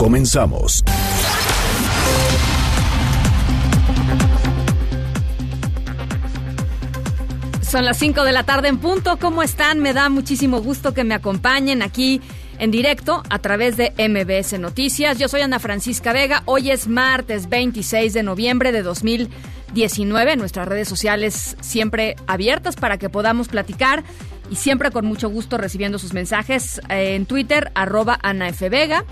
Comenzamos. Son las 5 de la tarde en punto. ¿Cómo están? Me da muchísimo gusto que me acompañen aquí en directo a través de MBS Noticias. Yo soy Ana Francisca Vega. Hoy es martes 26 de noviembre de 2019. Nuestras redes sociales siempre abiertas para que podamos platicar y siempre con mucho gusto recibiendo sus mensajes eh, en Twitter, arroba Ana F. Vega.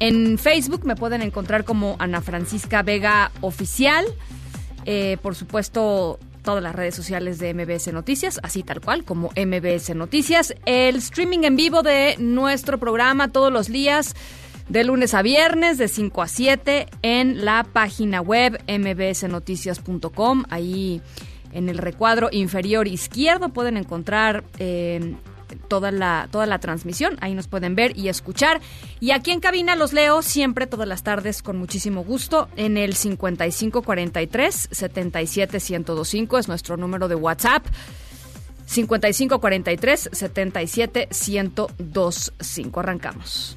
En Facebook me pueden encontrar como Ana Francisca Vega Oficial. Eh, por supuesto, todas las redes sociales de MBS Noticias, así tal cual como MBS Noticias. El streaming en vivo de nuestro programa todos los días, de lunes a viernes, de 5 a 7, en la página web mbsnoticias.com. Ahí en el recuadro inferior izquierdo pueden encontrar... Eh, toda la, toda la transmisión. Ahí nos pueden ver y escuchar. Y aquí en cabina los leo siempre todas las tardes con muchísimo gusto en el 5543 77125 es nuestro número de WhatsApp. 5543 77125. Arrancamos.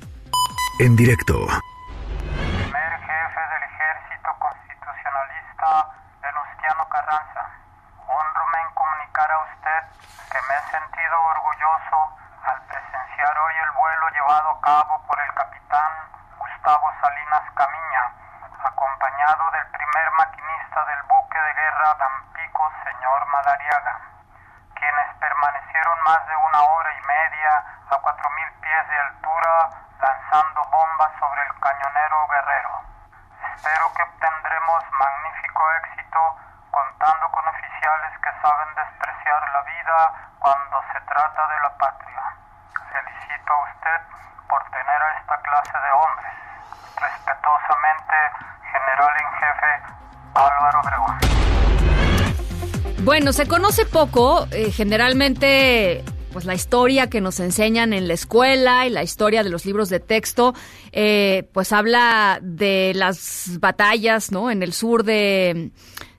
En directo primer jefe del ejército constitucionalista Venustiano Carranza. Honrome en comunicar a usted que me he sentido orgulloso al presenciar hoy el vuelo llevado a cabo por el capitán Gustavo Salinas Camiña, acompañado del primer maquinista del buque de guerra Dampico, señor Madariaga, quienes permanecieron más de una hora y media a cuatro mil pies de altura lanzando bombas sobre el cañonero guerrero. Espero que obtendremos magnífico éxito contando con oficiales que saben despreciar la vida cuando se trata de la patria. Felicito a usted por tener a esta clase de hombres. Respetuosamente, General en Jefe Álvaro Obregón. Bueno, se conoce poco, eh, generalmente pues la historia que nos enseñan en la escuela y la historia de los libros de texto, eh, pues habla de las batallas, ¿no? En el sur de,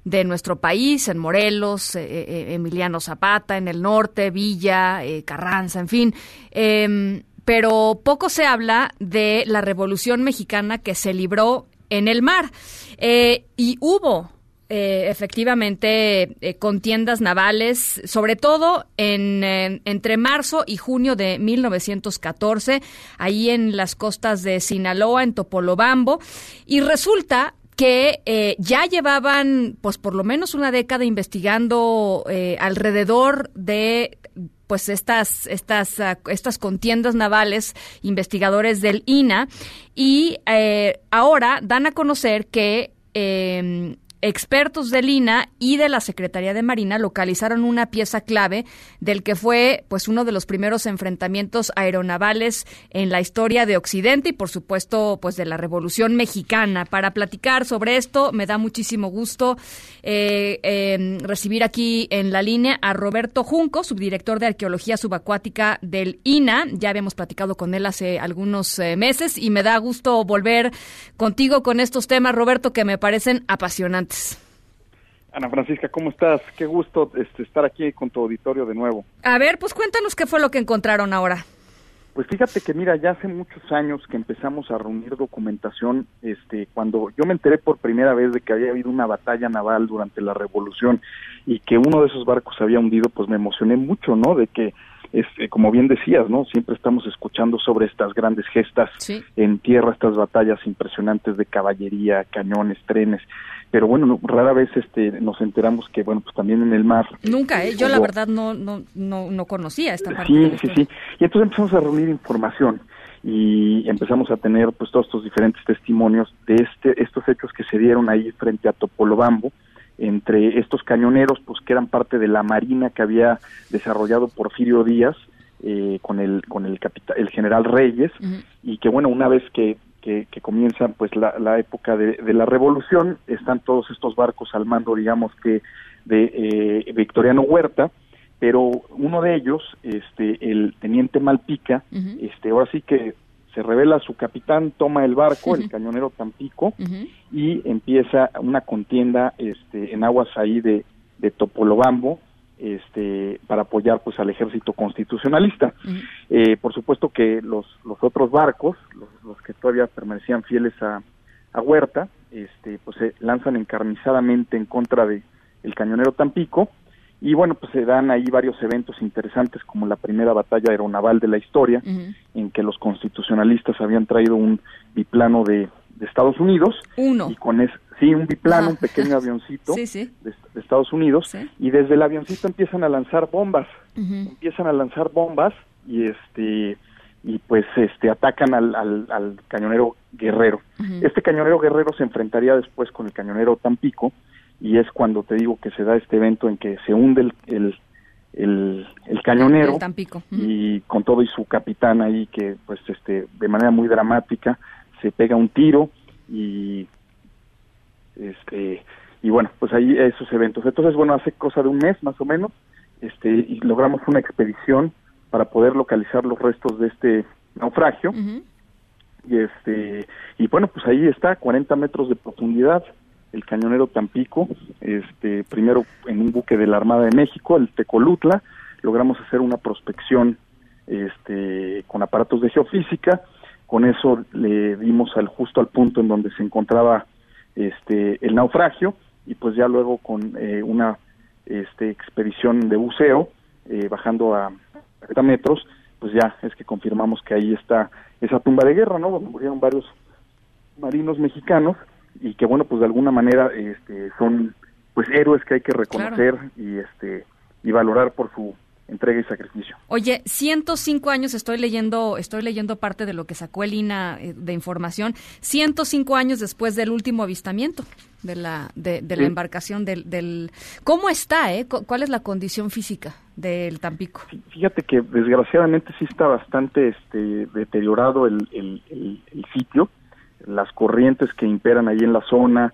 de nuestro país, en Morelos, eh, eh, Emiliano Zapata, en el norte, Villa, eh, Carranza, en fin. Em, pero poco se habla de la Revolución Mexicana que se libró en el mar. Eh, y hubo eh, efectivamente eh, contiendas navales, sobre todo en, eh, entre marzo y junio de 1914, ahí en las costas de Sinaloa, en Topolobambo, y resulta que eh, ya llevaban, pues por lo menos una década investigando eh, alrededor de pues estas estas ah, estas contiendas navales investigadores del INA y eh, ahora dan a conocer que eh, expertos del INA y de la Secretaría de Marina localizaron una pieza clave del que fue pues uno de los primeros enfrentamientos aeronavales en la historia de Occidente y por supuesto pues de la Revolución Mexicana. Para platicar sobre esto me da muchísimo gusto eh, eh, recibir aquí en la línea a Roberto Junco, subdirector de Arqueología Subacuática del INA. Ya habíamos platicado con él hace algunos eh, meses y me da gusto volver contigo con estos temas, Roberto, que me parecen apasionantes. Ana Francisca, ¿cómo estás? Qué gusto este, estar aquí con tu auditorio de nuevo. A ver, pues cuéntanos qué fue lo que encontraron ahora. Pues fíjate que mira, ya hace muchos años que empezamos a reunir documentación, este, cuando yo me enteré por primera vez de que había habido una batalla naval durante la Revolución y que uno de esos barcos se había hundido, pues me emocioné mucho, ¿no? De que este, como bien decías, ¿no? Siempre estamos escuchando sobre estas grandes gestas Sí. en tierra, estas batallas impresionantes de caballería, cañones, trenes, pero bueno, no- rara vez este, nos enteramos que, bueno, pues también en el mar. Nunca, ¿eh? Yo la verdad no, no, no, no conocía esta parte. Sí, sí, sí. Y entonces empezamos a reunir información y empezamos a tener pues todos estos diferentes testimonios de este estos hechos que se dieron ahí frente a Topolobambo entre estos cañoneros pues que eran parte de la marina que había desarrollado Porfirio Díaz eh, con el con el capita- el general Reyes y que bueno una vez que que, comienza pues la, época de, la revolución, están todos estos barcos al mando, digamos que de eh, Victoriano Huerta, pero uno de ellos, este, el teniente Malpica, este, ahora sí que se revela su capitán, toma el barco, el cañonero Tampico, y empieza una contienda este, en aguas ahí de, de Topolobambo, este, para apoyar pues al ejército constitucionalista. Eh, por supuesto que los, los otros barcos, los, que todavía permanecían fieles a, a Huerta, este, pues se lanzan encarnizadamente en contra de el cañonero Tampico. Y bueno pues se dan ahí varios eventos interesantes como la primera batalla aeronaval de la historia en que los constitucionalistas habían traído un biplano de, de Estados Unidos. Uno. Y con es sí un biplano un pequeño avioncito De, Estados Unidos. Y desde el avioncito empiezan a lanzar bombas. Empiezan a lanzar bombas y este y pues este atacan al, al, cañonero Guerrero. Este cañonero Guerrero se enfrentaría después con el cañonero Tampico y es cuando te digo que se da este evento en que se hunde el, el, el, cañonero Tampico. y con todo y su capitán ahí que pues este de manera muy dramática se pega un tiro y este y bueno pues ahí esos eventos. Entonces bueno hace cosa de un mes más o menos este y logramos una expedición para poder localizar los restos de este naufragio. Y este y bueno pues ahí está 40 metros de profundidad el cañonero Tampico este primero en un buque de la Armada de México el Tecolutla. Logramos hacer una prospección este con aparatos de geofísica con eso le dimos al justo al punto en donde se encontraba este el naufragio y pues ya luego con eh, una este, expedición de buceo eh, bajando a 30 metros pues ya es que confirmamos que ahí está esa tumba de guerra no donde murieron varios marinos mexicanos y que bueno pues de alguna manera este son pues héroes que hay que reconocer y este y valorar por su entrega y sacrificio. Oye, 105 años estoy leyendo, estoy leyendo parte de lo que sacó el INA eh, de información, 105 años después del último avistamiento de la de, la embarcación del, del ¿cómo está, eh? ¿Cuál es la condición física del Tampico? Fíjate que desgraciadamente sí está bastante este deteriorado el, el, el sitio, las corrientes que imperan ahí en la zona,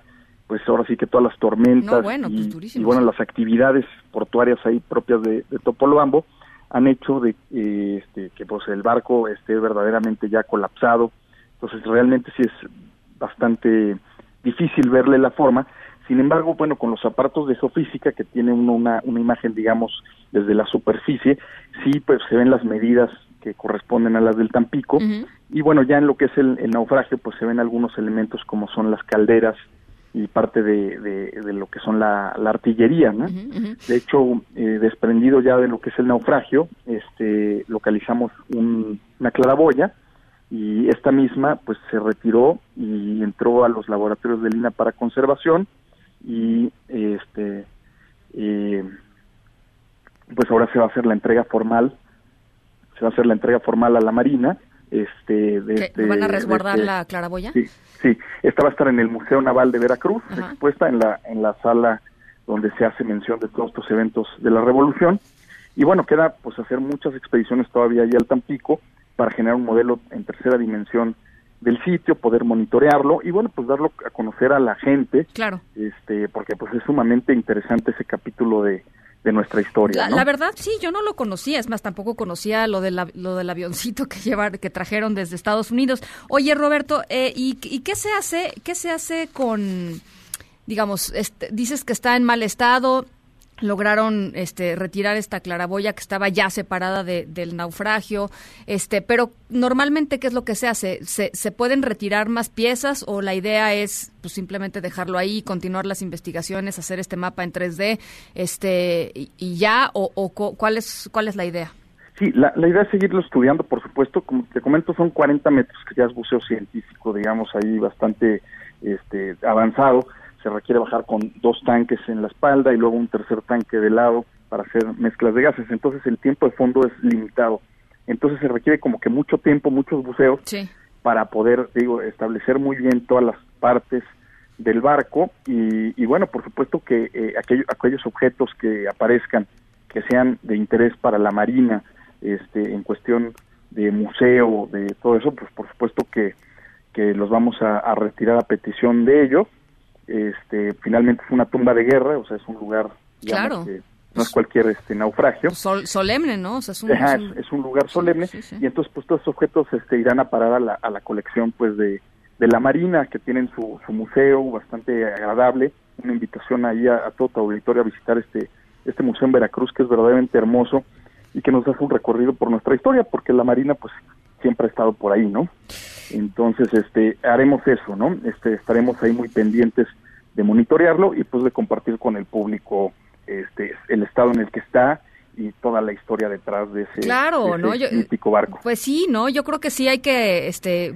pues ahora sí que todas las tormentas pues y, bueno las actividades portuarias ahí propias de, de Topolobambo han hecho de eh, este, que pues el barco esté verdaderamente ya colapsado. Entonces realmente sí es bastante difícil verle la forma. Sin embargo bueno con los aparatos de geofísica que tiene uno una, una imagen digamos desde la superficie sí pues se ven las medidas que corresponden a las del Tampico. Y bueno ya en lo que es el, el naufragio pues se ven algunos elementos como son las calderas y parte de, de, lo que son la, artillería, ¿no? De hecho, eh, desprendido ya de lo que es el naufragio, este, localizamos una claraboya y esta misma pues se retiró y entró a los laboratorios de Lina para conservación y este eh, pues ahora se va a hacer la entrega formal se va a hacer la entrega formal a la Marina este de, este, van a resguardar la claraboya sí Sí, esta va a estar en el Museo Naval de Veracruz, expuesta en la, en la sala donde se hace mención de todos estos eventos de la Revolución. Y bueno, queda pues hacer muchas expediciones todavía allí al Tampico para generar un modelo en tercera dimensión del sitio, poder monitorearlo y bueno, pues darlo a conocer a la gente. Claro. Este, porque pues es sumamente interesante ese capítulo de, de nuestra historia. La, verdad, sí, yo no lo conocía, es más, tampoco conocía lo, de lo del avioncito que llevar, que trajeron desde Estados Unidos. Oye, Roberto, eh, ¿y, qué se hace, qué se hace con, digamos, este, dices que está en mal estado, lograron este retirar esta claraboya que estaba ya separada del naufragio este pero normalmente qué es lo que se hace se, se pueden retirar más piezas o la idea es pues simplemente dejarlo ahí continuar las investigaciones hacer este mapa en 3D este y, ya o, cuál es cuál es la idea Sí, la, la, idea es seguirlo estudiando, por supuesto. Como te comento, son 40 metros, que ya es buceo científico, digamos, ahí bastante este, avanzado se requiere bajar con dos tanques en la espalda y luego un tercer tanque de lado para hacer mezclas de gases. Entonces el tiempo de fondo es limitado. Entonces se requiere como que mucho tiempo, muchos buceos para poder, digo, establecer muy bien todas las partes del barco y, bueno, por supuesto que eh, aquellos, aquellos objetos que aparezcan que sean de interés para la marina, este, en cuestión de museo, de todo eso, pues por supuesto que que los vamos a, retirar a petición de ellos. Este, finalmente es una tumba de guerra, o sea, es un lugar claro. que no es cualquier este naufragio. Pues solemne, ¿no? es, un, es, un, lugar solemne y entonces pues todos estos objetos este, irán a parar a la, a la colección pues de, de la Marina que tienen su, su museo bastante agradable. Una invitación ahí a, a todo tu auditorio a visitar este este museo en Veracruz que es verdaderamente hermoso y que nos hace un recorrido por nuestra historia porque la Marina pues siempre ha estado por ahí, ¿no? Entonces, este, haremos eso, ¿no? Este, estaremos ahí muy pendientes de monitorearlo y pues de compartir con el público este, el estado en el que está y toda la historia detrás de ese, claro, ¿no? mítico barco. Pues sí, ¿no? Yo creo que sí hay que, este,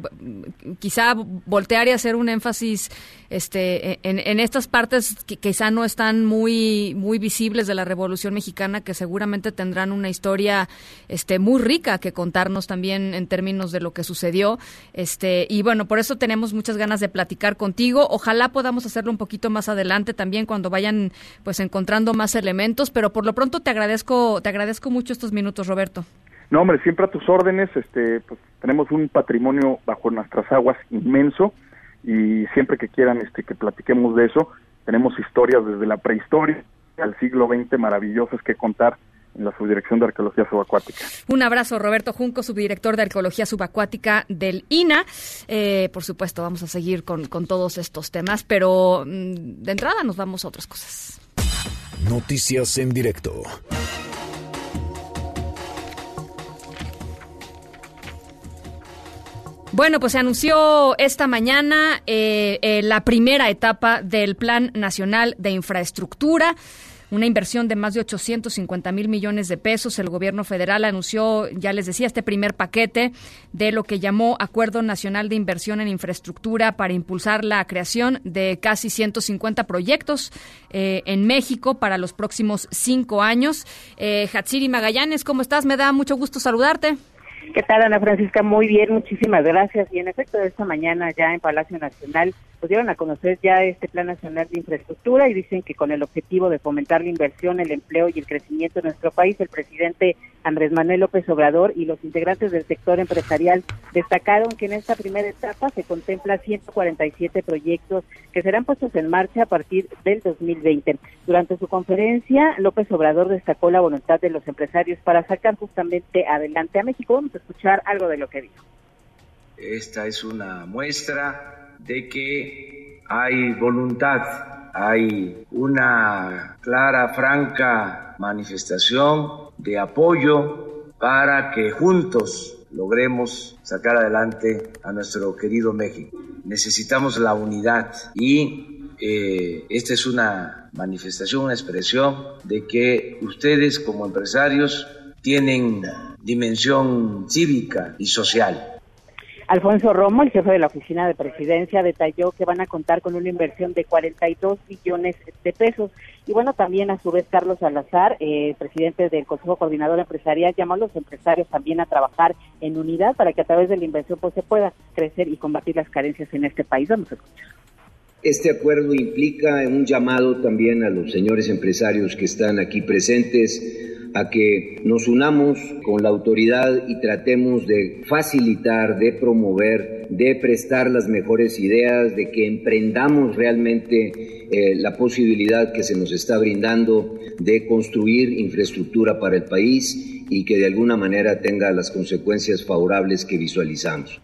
quizá voltear y hacer un énfasis este, en, estas partes que quizá no están muy, muy visibles de la Revolución Mexicana, que seguramente tendrán una historia este, muy rica que contarnos también en términos de lo que sucedió. Este, y bueno, por eso tenemos muchas ganas de platicar contigo. Ojalá podamos hacerlo un poquito más adelante también cuando vayan pues encontrando más elementos, pero por lo pronto te agradezco, te agradezco mucho estos minutos, Roberto. No, hombre, siempre a tus órdenes, este, pues tenemos un patrimonio bajo nuestras aguas inmenso y siempre que quieran este, que platiquemos de eso, tenemos historias desde la prehistoria al siglo XX maravillosas que contar en la Subdirección de Arqueología Subacuática. Un abrazo, Roberto Junco, subdirector de Arqueología Subacuática del INA. Eh, por supuesto, vamos a seguir con, con todos estos temas, pero mm, de entrada nos vamos a otras cosas. Noticias en directo. Bueno, pues se anunció esta mañana eh, eh, la primera etapa del Plan Nacional de Infraestructura una inversión de más de 850 mil millones de pesos. El gobierno federal anunció, ya les decía, este primer paquete de lo que llamó Acuerdo Nacional de Inversión en Infraestructura para impulsar la creación de casi 150 proyectos eh, en México para los próximos cinco años. Eh, Hatsiri Magallanes, ¿cómo estás? Me da mucho gusto saludarte. ¿Qué tal, Ana Francisca? Muy bien, muchísimas gracias. Y en efecto, esta mañana ya en Palacio Nacional pudieron a conocer ya este Plan Nacional de Infraestructura y dicen que con el objetivo de fomentar la inversión, el empleo y el crecimiento de nuestro país, el presidente Andrés Manuel López Obrador y los integrantes del sector empresarial destacaron que en esta primera etapa se contempla 147 proyectos que serán puestos en marcha a partir del 2020. Durante su conferencia, López Obrador destacó la voluntad de los empresarios para sacar justamente adelante a México. Vamos a escuchar algo de lo que dijo. Esta es una muestra de que hay voluntad, hay una clara, franca manifestación de apoyo para que juntos logremos sacar adelante a nuestro querido México. Necesitamos la unidad y eh, esta es una manifestación, una expresión de que ustedes como empresarios tienen dimensión cívica y social Alfonso Romo, el jefe de la oficina de presidencia, detalló que van a contar con una inversión de 42 billones de pesos. Y bueno, también a su vez Carlos Salazar, eh, presidente del Consejo Coordinador Empresarial, llamó a los empresarios también a trabajar en unidad para que a través de la inversión pues, se pueda crecer y combatir las carencias en este país. Vamos a. Este acuerdo implica un llamado también a los señores empresarios que están aquí presentes a que nos unamos con la autoridad y tratemos de facilitar, de promover, de prestar las mejores ideas, de que emprendamos realmente eh, la posibilidad que se nos está brindando de construir infraestructura para el país y que de alguna manera tenga las consecuencias favorables que visualizamos.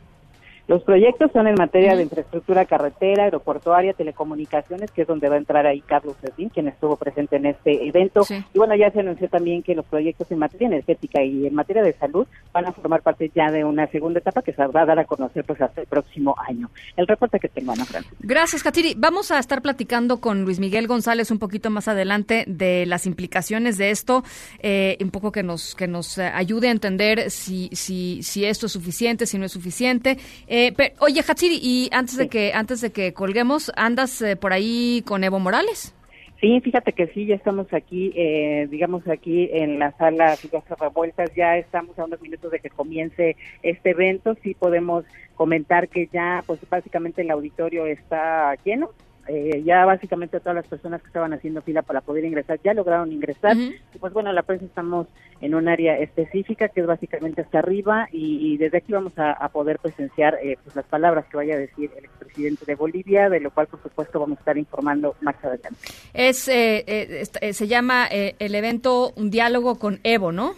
Los proyectos son en materia de infraestructura carretera, aeroportuaria, telecomunicaciones, que es donde va a entrar ahí Carlos Servín, quien estuvo presente en este evento. Y bueno, ya se anunció también que los proyectos en materia energética y en materia de salud van a formar parte ya de una segunda etapa que se va a dar a conocer pues hasta el próximo año. El reporte que tengo, Ana Francisca. Gracias, Katiri. Vamos a estar platicando con Luis Miguel González un poquito más adelante de las implicaciones de esto, eh, un poco que nos que nos ayude a entender si si si esto es suficiente, si no es suficiente. Eh, oye, Hatsiri, y antes de que antes de que colguemos, ¿andas eh, por ahí con Evo Morales? Sí, fíjate que sí, ya estamos aquí, eh, digamos aquí en la sala Figueroa Revueltas, ya estamos a unos minutos de que comience este evento, sí podemos comentar que ya, pues básicamente el auditorio está lleno, eh, ya básicamente todas las personas que estaban haciendo fila para poder ingresar ya lograron ingresar. Y pues bueno, la prensa estamos en un área específica que es básicamente hasta arriba y, desde aquí vamos a, poder presenciar eh, pues las palabras que vaya a decir el expresidente de Bolivia, de lo cual por supuesto vamos a estar informando más adelante. Es, eh, se llama el evento Un diálogo con Evo, ¿no?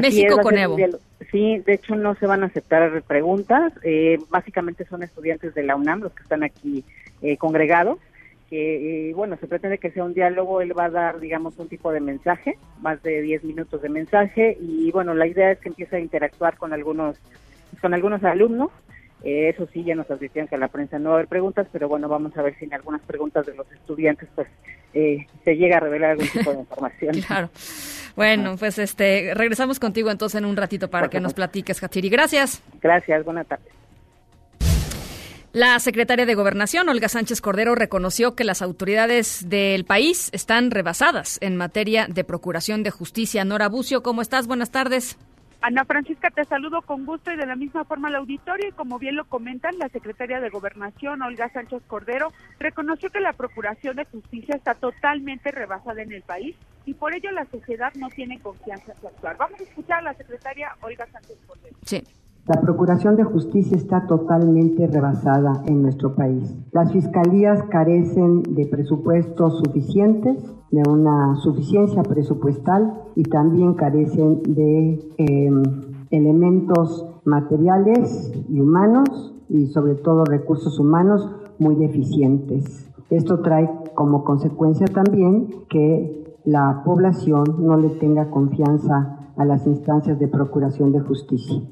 México con Evo. Sí, de hecho no se van a aceptar preguntas. básicamente son estudiantes de la UNAM los que están aquí eh, congregados, que eh, bueno, se pretende que sea un diálogo, él va a dar, digamos, un tipo de mensaje, más de 10 minutos de mensaje, y bueno, la idea es que empiece a interactuar con algunos, con algunos alumnos, eh, eso sí, ya nos advirtieron que a la prensa no va a haber preguntas, pero bueno, vamos a ver si en algunas preguntas de los estudiantes pues se llega a revelar algún tipo de información. claro. Bueno, pues este regresamos contigo entonces en un ratito para que nos platiques, Hatiri. Gracias. Gracias, buenas tardes. La secretaria de Gobernación, Olga Sánchez Cordero, reconoció que las autoridades del país están rebasadas en materia de procuración de justicia. Nora Bucio, ¿cómo estás? Buenas tardes. Ana Francisca, te saludo con gusto y de la misma forma al auditorio. Y como bien lo comentan, la secretaria de Gobernación, Olga Sánchez Cordero, reconoció que la procuración de justicia está totalmente rebasada en el país y por ello la sociedad no tiene confianza en su actuar. Vamos a escuchar a la secretaria Olga Sánchez Cordero. Sí. La Procuración de Justicia está totalmente rebasada en nuestro país. Las fiscalías carecen de presupuestos suficientes, de una suficiencia presupuestal y también carecen de em, elementos materiales y humanos y sobre todo recursos humanos muy deficientes. Esto trae como consecuencia también que la población no le tenga confianza a las instancias de procuración de justicia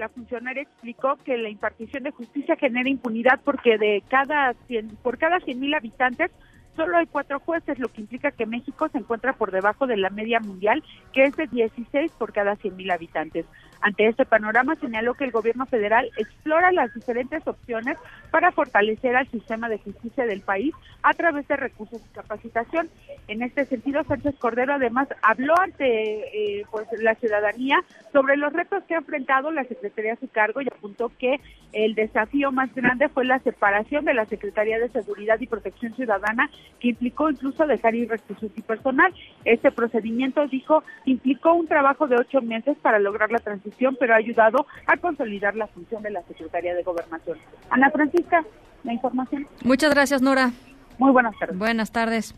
la funcionaria explicó que la impartición de justicia genera impunidad porque de cada 100, por cada 100.000 habitantes solo hay cuatro jueces, lo que implica que México se encuentra por debajo de la media mundial, que es de 16 por cada 100.000 habitantes. Ante este panorama señaló que el gobierno federal explora las diferentes opciones para fortalecer al sistema de justicia del país a través de recursos y capacitación. En este sentido, Sánchez Cordero además habló ante eh, pues, la ciudadanía sobre los retos que ha enfrentado la Secretaría a su cargo y apuntó que el desafío más grande fue la separación de la Secretaría de Seguridad y Protección Ciudadana, que implicó incluso dejar ir recursos y personal. Este procedimiento, dijo, implicó un trabajo de ocho meses para lograr la transición pero ha ayudado a consolidar la función de la Secretaría de Gobernación. Ana Francisca, la información. Muchas gracias, Nora. Muy buenas tardes. Buenas tardes.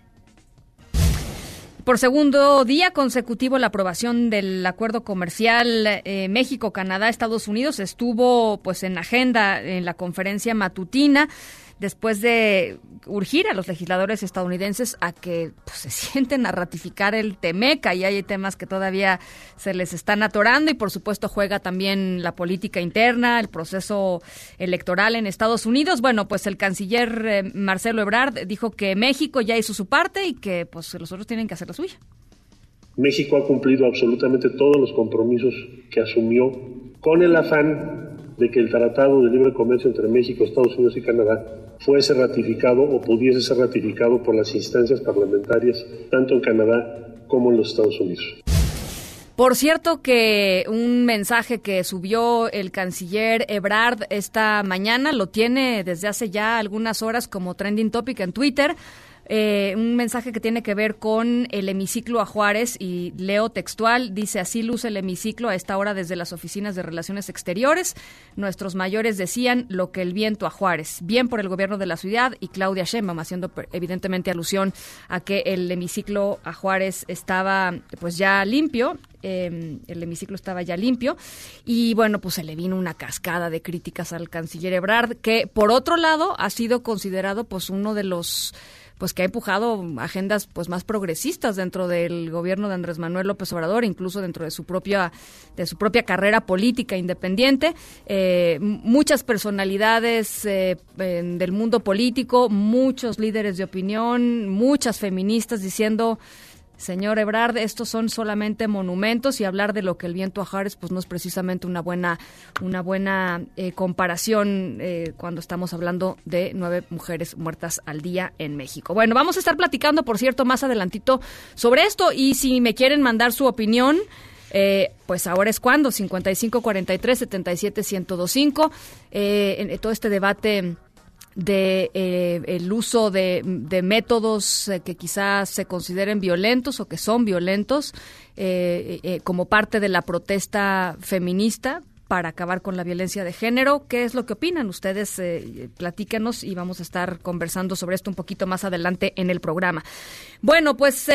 Por segundo día consecutivo, la aprobación del acuerdo comercial eh, México-Canadá-Estados Unidos estuvo pues en agenda en la conferencia matutina después de urgir a los legisladores estadounidenses a que pues, se sienten a ratificar el TEMECA y hay temas que todavía se les están atorando y por supuesto juega también la política interna, el proceso electoral en Estados Unidos. Bueno, pues el canciller eh, Marcelo Ebrard dijo que México ya hizo su parte y que pues los otros tienen que hacer la suya. México ha cumplido absolutamente todos los compromisos que asumió con el afán de que el Tratado de Libre Comercio entre México, Estados Unidos y Canadá fuese ratificado o pudiese ser ratificado por las instancias parlamentarias tanto en Canadá como en los Estados Unidos. Por cierto que un mensaje que subió el canciller Ebrard esta mañana lo tiene desde hace ya algunas horas como trending topic en Twitter eh, un mensaje que tiene que ver con el hemiciclo a Juárez y leo textual, dice así luce el hemiciclo a esta hora desde las oficinas de Relaciones Exteriores. Nuestros mayores decían lo que el viento a Juárez, bien por el gobierno de la ciudad y Claudia Sheinbaum haciendo evidentemente alusión a que el hemiciclo a Juárez estaba pues ya limpio em, el hemiciclo estaba ya limpio y bueno, pues se le vino una cascada de críticas al canciller Ebrard, que por otro lado ha sido considerado pues uno de los pues que ha empujado agendas pues más progresistas dentro del gobierno de Andrés Manuel López Obrador, incluso dentro de su propia de su propia carrera política independiente. Eh, muchas personalidades eh, del mundo político, muchos líderes de opinión, muchas feministas diciendo Señor Ebrard, estos son solamente monumentos y hablar de lo que el viento a Juárez pues no es precisamente una buena una buena eh, comparación eh, cuando estamos hablando de nueve mujeres muertas al día en México. Bueno, vamos a estar platicando, por cierto, más adelantito sobre esto y si me quieren mandar su opinión. Eh, pues ahora es cuando, 5543 77 1025. Eh, en todo este debate de eh, el uso de, métodos eh, que quizás se consideren violentos o que son violentos eh, como parte de la protesta feminista para acabar con la violencia de género. ¿Qué es lo que opinan? Ustedes platícanos y vamos a estar conversando sobre esto un poquito más adelante en el programa. Bueno, pues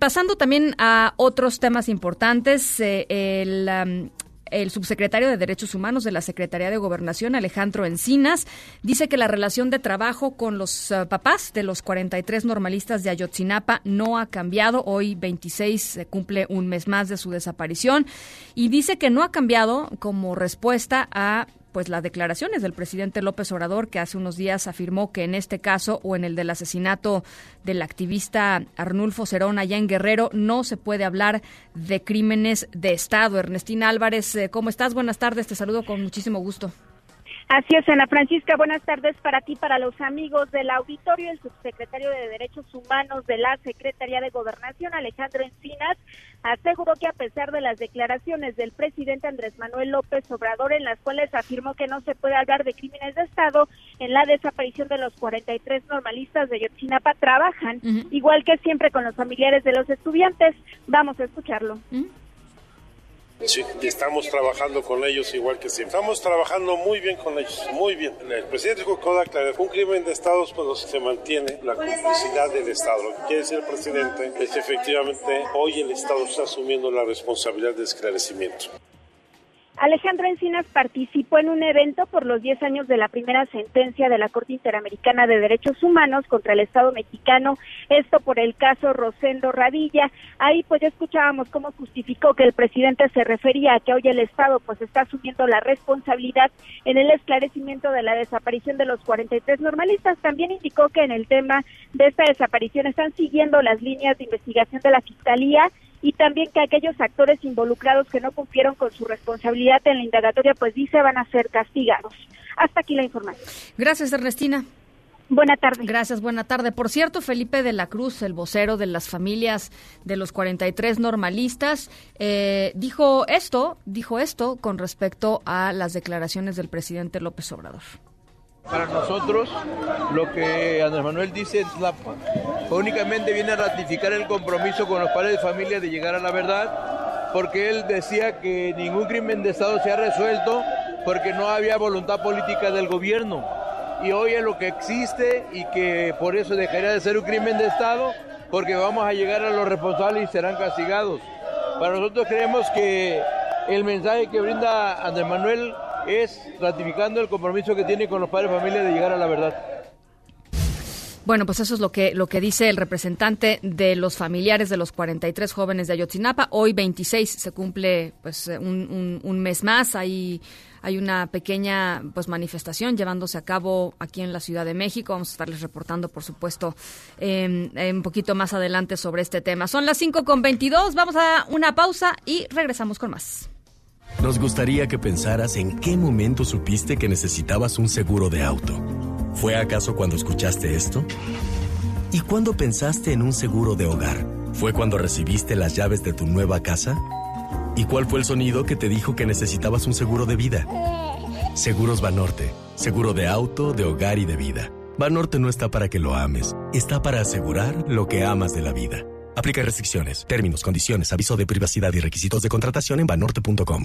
pasando también a otros temas importantes, el el subsecretario de Derechos Humanos de la Secretaría de Gobernación, Alejandro Encinas, dice que la relación de trabajo con los eh, papás de los 43 normalistas de Ayotzinapa no ha cambiado. Hoy 26 se cumple un mes más de su desaparición y dice que no ha cambiado como respuesta a pues las declaraciones del presidente López Obrador, que hace unos días afirmó que en este caso o en el del asesinato del activista Arnulfo Cerón allá en Guerrero no se puede hablar de crímenes de Estado. Ernestina Álvarez, eh, ¿cómo estás? Buenas tardes, te saludo con muchísimo gusto. Así es, Ana Francisca. Buenas tardes para ti, para los amigos del auditorio. El subsecretario de Derechos Humanos de la Secretaría de Gobernación, Alejandro Encinas, aseguró que a pesar de las declaraciones del presidente Andrés Manuel López Obrador, en las cuales afirmó que no se puede hablar de crímenes de Estado, en la desaparición de los 43 normalistas de Yotzinapa trabajan, igual que siempre con los familiares de los estudiantes. Vamos a escucharlo. Sí, estamos trabajando con ellos igual que siempre. Estamos trabajando muy bien con ellos, muy bien. El presidente Jocoda aclaró un crimen de Estado cuando se mantiene la complicidad del Estado. Lo que quiere decir el presidente es que efectivamente hoy el Estado está asumiendo la responsabilidad de esclarecimiento. Alejandro Encinas participó en un evento por los 10 años de la primera sentencia de la Corte Interamericana de Derechos Humanos contra el Estado mexicano, esto por el caso Rosendo Radilla. Ahí pues ya escuchábamos cómo justificó que el presidente se refería a que hoy el Estado pues está asumiendo la responsabilidad en el esclarecimiento de la desaparición de los 43 normalistas. También indicó que en el tema de esta desaparición están siguiendo las líneas de investigación de la Fiscalía y también que aquellos actores involucrados que no cumplieron con su responsabilidad en la indagatoria, pues dice van a ser castigados. Hasta aquí la información. Gracias, Ernestina. Buena tarde. Gracias, buena tarde. Por cierto, Felipe de la Cruz, el vocero de las familias de los 43 normalistas, eh, dijo esto, dijo esto con respecto a las declaraciones del presidente López Obrador. Para nosotros, lo que Andrés Manuel dice es la, únicamente viene a ratificar el compromiso con los padres de familia de llegar a la verdad, porque él decía que ningún crimen de Estado se ha resuelto porque no había voluntad política del gobierno. Y hoy es lo que existe y que por eso dejaría de ser un crimen de Estado, porque vamos a llegar a los responsables y serán castigados. Para nosotros creemos que el mensaje que brinda Andrés Manuel es ratificando el compromiso que tiene con los padres de familia de llegar a la verdad. Bueno, pues eso es lo que lo que dice el representante de los familiares de los 43 jóvenes de Ayotzinapa. Hoy 26 se cumple pues un, mes más. Hay hay una pequeña pues manifestación llevándose a cabo aquí en la Ciudad de México. Vamos a estarles reportando, por supuesto, un poquito más adelante sobre este tema. Son las 5 con 22. Vamos a una pausa y regresamos con más. Nos gustaría que pensaras en qué momento supiste que necesitabas un seguro de auto. ¿Fue acaso cuando escuchaste esto? ¿Y cuándo pensaste en un seguro de hogar? ¿Fue cuando recibiste las llaves de tu nueva casa? ¿Y cuál fue el sonido que te dijo que necesitabas un seguro de vida? Seguros Banorte, seguro de auto, de hogar y de vida. Banorte no está para que lo ames, está para asegurar lo que amas de la vida. Aplica restricciones, términos, condiciones, aviso de privacidad y requisitos de contratación en banorte.com.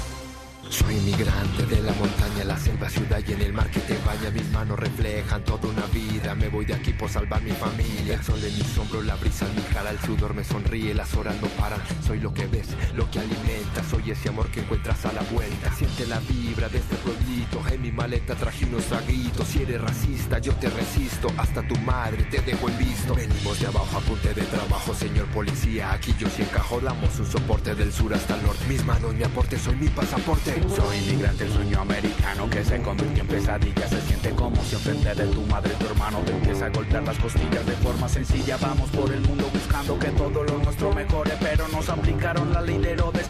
Soy inmigrante de la montaña, la selva, ciudad y en el mar que te baña. Mis manos reflejan toda una vida. Me voy de aquí por salvar mi familia. El sol en mis hombros, la brisa en mi cara, el sudor me sonríe, las horas no paran. Soy lo que ves, lo que alimenta. Soy ese amor que encuentras a la vuelta. Siente la vibra de este pueblito. En mi maleta traje unos gritos. Si eres racista, yo te resisto. Hasta tu madre te dejo en visto. Venimos de abajo, apunte de trabajo, señor policía. Aquí yo sí encajo, damos un soporte del sur hasta el norte. Mis manos, mi aporte, soy mi pasaporte. Soy inmigrante, sueño americano que se convirtió en pesadilla. Se siente como si enfrente de tu madre, tu hermano te empieza a golpear las costillas de forma sencilla. Vamos por el mundo buscando que todo lo nuestro mejore, pero nos aplicaron la ley de Herodes.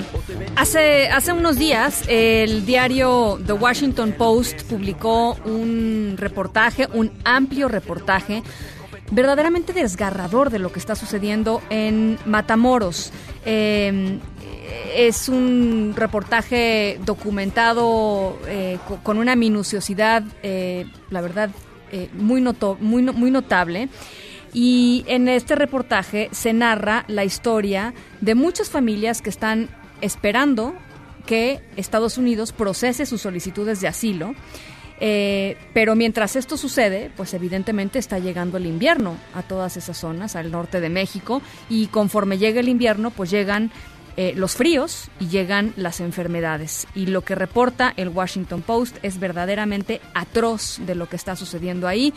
Hace, hace unos días, el diario The Washington Post publicó un reportaje, un amplio reportaje verdaderamente desgarrador de lo que está sucediendo en Matamoros. Eh, es un reportaje documentado eh, con una minuciosidad, eh, la verdad, eh, muy, muy, muy notable. Y en este reportaje se narra la historia de muchas familias que están esperando que Estados Unidos procese sus solicitudes de asilo. pero mientras esto sucede, pues evidentemente está llegando el invierno a todas esas zonas, al norte de México, y conforme llega el invierno, pues llegan eh, los fríos y llegan las enfermedades. Y lo que reporta el Washington Post es verdaderamente atroz de lo que está sucediendo ahí.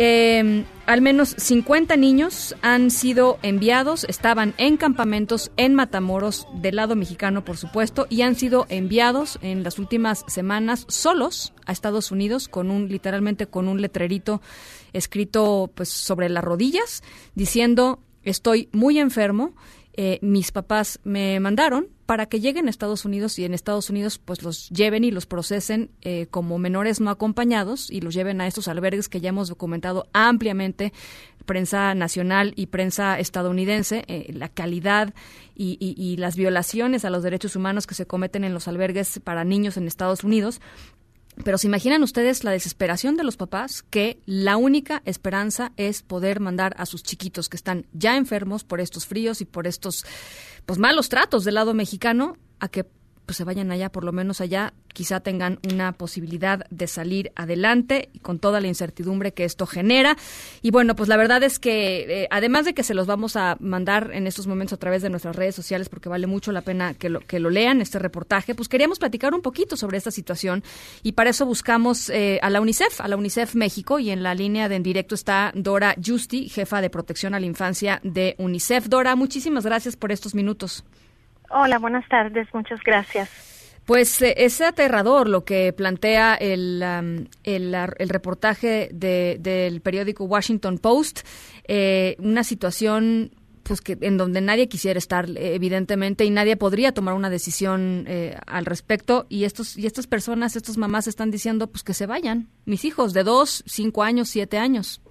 Em, al menos 50 niños han sido enviados, estaban en campamentos en Matamoros, del lado mexicano por supuesto, y han sido enviados en las últimas semanas solos a Estados Unidos con un literalmente con un letrerito escrito pues sobre las rodillas diciendo estoy muy enfermo eh, mis papás me mandaron para que lleguen a Estados Unidos y en Estados Unidos pues los lleven y los procesen eh, como menores no acompañados y los lleven a estos albergues que ya hemos documentado ampliamente, prensa nacional y prensa estadounidense, eh, la calidad y, y las violaciones a los derechos humanos que se cometen en los albergues para niños en Estados Unidos. Pero se imaginan ustedes la desesperación de los papás que la única esperanza es poder mandar a sus chiquitos que están ya enfermos por estos fríos y por estos pues malos tratos del lado mexicano a que pues se vayan allá, por lo menos allá, quizá tengan una posibilidad de salir adelante con toda la incertidumbre que esto genera. Y bueno, pues la verdad es que eh, además de que se los vamos a mandar en estos momentos a través de nuestras redes sociales porque vale mucho la pena que lo, que lo lean, este reportaje, pues queríamos platicar un poquito sobre esta situación y para eso buscamos eh, a la UNICEF, a la UNICEF México y en la línea de en directo está Dora Justi, jefa de protección a la infancia de UNICEF. Dora, muchísimas gracias por estos minutos. Hola, buenas tardes, muchas gracias. Pues eh, es aterrador lo que plantea el, el, reportaje del periódico Washington Post, eh, una situación pues que en donde nadie quisiera estar evidentemente y nadie podría tomar una decisión eh, al respecto y estos y estas personas estas mamás están diciendo pues que se vayan mis hijos de dos cinco años siete años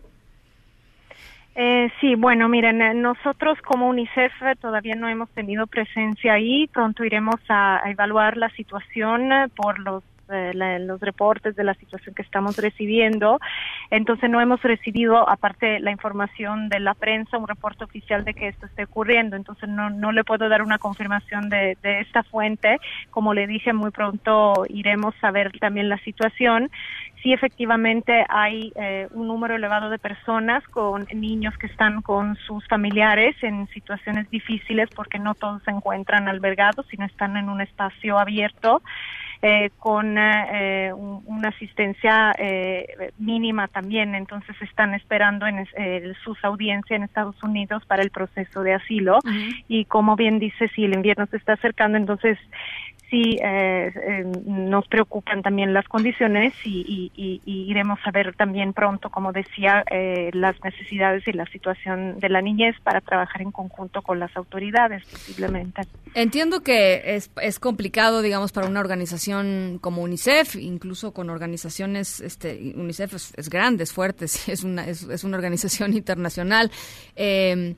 eh, sí, bueno, miren, eh, nosotros como UNICEF eh, todavía no hemos tenido presencia ahí. Pronto iremos a, evaluar la situación eh, por los los reportes de la situación que estamos recibiendo. Entonces no hemos recibido, aparte la información de la prensa, un reporte oficial de que esto esté ocurriendo. Entonces no, no le puedo dar una confirmación de, de esta fuente. Como le dije, muy pronto iremos a ver también la situación sí efectivamente hay eh, un número elevado de personas con niños que están con sus familiares en situaciones difíciles porque no todos se encuentran albergados, sino están en un espacio abierto. Eh, con eh, una asistencia mínima también, entonces están esperando en sus audiencias en Estados Unidos para el proceso de asilo y como bien dice, si el invierno se está acercando, entonces sí eh, eh, nos preocupan también las condiciones y, iremos a ver también pronto, como decía, eh, las necesidades y la situación de la niñez para trabajar en conjunto con las autoridades posiblemente. Entiendo que es, es complicado, digamos, para una organización como UNICEF, incluso con organizaciones, este, UNICEF es, grande, es fuerte, es una, es, es una organización internacional. Eh,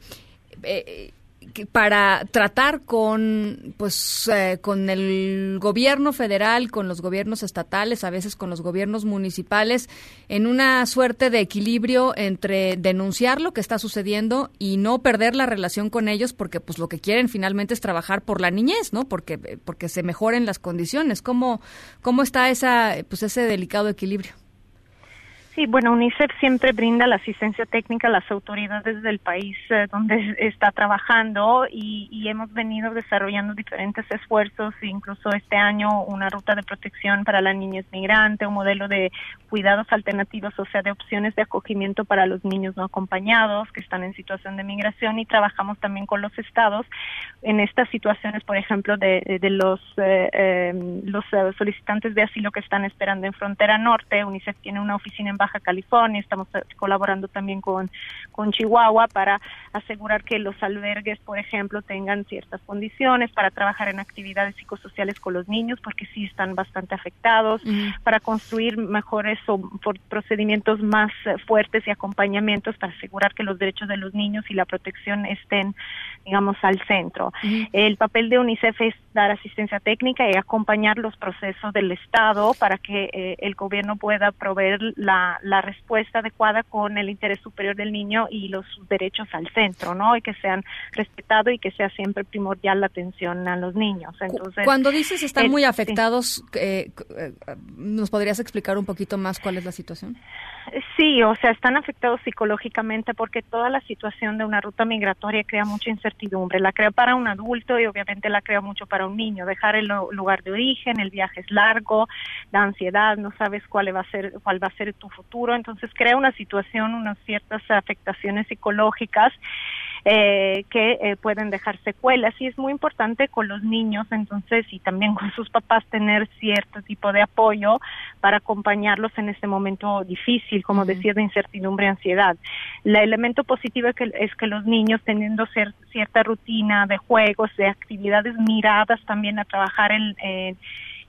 para tratar con pues eh, con el gobierno federal, con los gobiernos estatales, a veces con los gobiernos municipales, en una suerte de equilibrio entre denunciar lo que está sucediendo y no perder la relación con ellos, porque pues lo que quieren finalmente es trabajar por la niñez, ¿no? Porque porque se mejoren las condiciones. ¿Cómo cómo está esa pues ese delicado equilibrio? Sí, bueno, UNICEF siempre brinda la asistencia técnica a las autoridades del país eh, donde está trabajando y, hemos venido desarrollando diferentes esfuerzos, incluso este año una ruta de protección para la niñez migrante, un modelo de cuidados alternativos, o sea, de opciones de acogimiento para los niños no acompañados que están en situación de migración y trabajamos también con los estados en estas situaciones, por ejemplo, de, los, eh, eh, los solicitantes de asilo que están esperando en frontera norte. UNICEF tiene una oficina en Baja California, estamos eh, colaborando también con, con Chihuahua para asegurar que los albergues, por ejemplo, tengan ciertas condiciones para trabajar en actividades psicosociales con los niños, porque sí están bastante afectados, para construir mejores o procedimientos más fuertes y acompañamientos para asegurar que los derechos de los niños y la protección estén, digamos, al centro. El papel de UNICEF es dar asistencia técnica y acompañar los procesos del Estado para que eh, el gobierno pueda proveer la la, respuesta adecuada con el interés superior del niño y los derechos al centro, ¿no? Y que sean respetados y que sea siempre primordial la atención a los niños. Entonces, cuando dices están muy afectados, eh, eh, ¿nos podrías explicar un poquito más cuál es la situación? Sí, o sea, están afectados psicológicamente porque toda la situación de una ruta migratoria crea mucha incertidumbre. La crea para un adulto y obviamente la crea mucho para un niño. Dejar el lugar de origen, el viaje es largo, la ansiedad, no sabes cuál va a ser cuál va a ser tu futuro, entonces crea una situación, unas ciertas afectaciones psicológicas eh, que eh, pueden dejar secuelas y es muy importante con los niños entonces y también con sus papás tener cierto tipo de apoyo para acompañarlos en este momento difícil, como decía, de incertidumbre y ansiedad. El elemento positivo es que, es que los niños teniendo cierta rutina de juegos, de actividades miradas también a trabajar en, en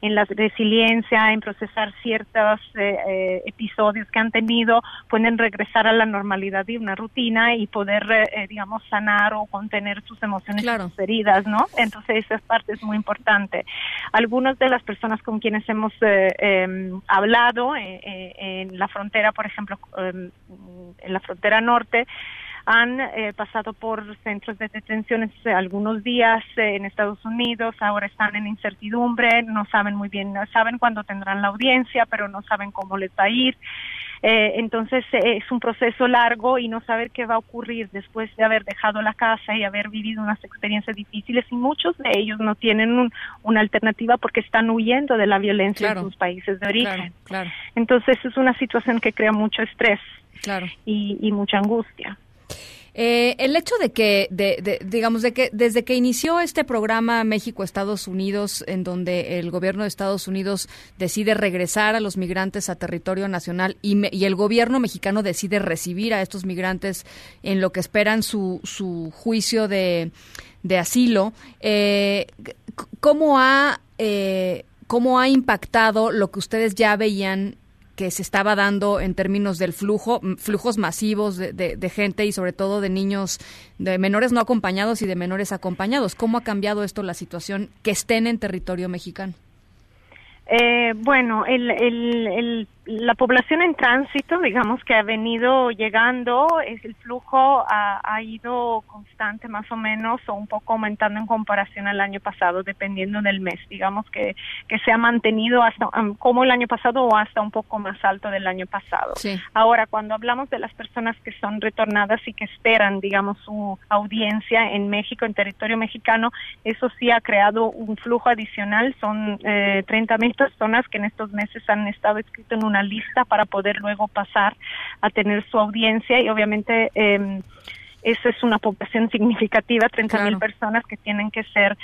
en la resiliencia, en procesar ciertos eh, eh, episodios que han tenido, pueden regresar a la normalidad de una rutina y poder, eh, digamos, sanar o contener sus emociones sus heridas, ¿no? Entonces, esa parte es muy importante. Algunas de las personas con quienes hemos em, hablado en la frontera, por ejemplo, em, en la frontera norte, han eh, pasado por centros de detención algunos días eh, en Estados Unidos, ahora están en incertidumbre, no saben muy bien, saben cuándo tendrán la audiencia, pero no saben cómo les va a ir. Eh, entonces es un proceso largo y no saber qué va a ocurrir después de haber dejado la casa y haber vivido unas experiencias difíciles y muchos de ellos no tienen una alternativa porque están huyendo de la violencia en sus países de origen. Entonces es una situación que crea mucho estrés y mucha angustia. Eh, el hecho de que, digamos, de que desde que inició este programa México-Estados Unidos, en donde el gobierno de Estados Unidos decide regresar a los migrantes a territorio nacional y, el gobierno mexicano decide recibir a estos migrantes en lo que esperan su, su juicio de, asilo, eh, ¿cómo ha... Eh, ¿Cómo ha impactado lo que ustedes ya veían que se estaba dando en términos del flujo, flujos masivos de, gente y sobre todo de niños, de menores no acompañados y de menores acompañados. ¿Cómo ha cambiado esto la situación que estén en territorio mexicano? Eh, bueno, el, el, la población en tránsito, digamos que ha venido llegando, es, el flujo ha, ha, ido constante más o menos o un poco aumentando en comparación al año pasado, dependiendo del mes. Digamos que, que se ha mantenido hasta um, como el año pasado o hasta un poco más alto del año pasado. Ahora, cuando hablamos de las personas que son retornadas y que esperan, digamos, su audiencia en México, en territorio mexicano, eso sí ha creado un flujo adicional. Son eh, 30 mil personas que en estos meses han estado escritos en una lista para poder luego pasar a tener su audiencia y obviamente eh, esa es una población significativa, 30 mil personas que tienen que ser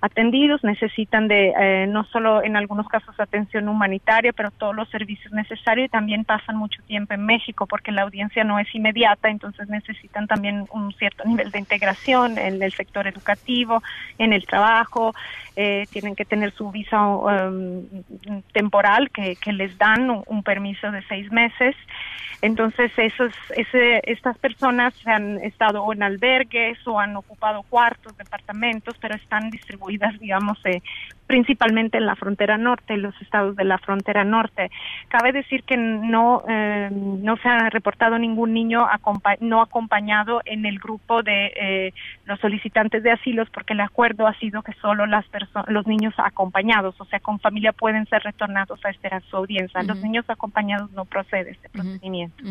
atendidos, necesitan de eh, no solo en algunos casos atención humanitaria, pero todos los servicios necesarios y también pasan mucho tiempo en México porque la audiencia no es inmediata, entonces necesitan también un cierto nivel de integración en el sector educativo, en el trabajo, eh, tienen que tener su visa um, temporal que, que les dan un, permiso de seis meses. Entonces, esos, ese, estas personas han estado estado o en albergues o han ocupado cuartos, departamentos, pero están distribuidas, digamos, eh, principalmente en la frontera norte, en los estados de la frontera norte. Cabe decir que no, eh, no se ha reportado ningún niño no acompañado en el grupo de eh, los solicitantes de asilos porque el acuerdo ha sido que solo las los niños acompañados, o sea, con familia pueden ser retornados a esperar su audiencia. Los niños acompañados no procede este procedimiento.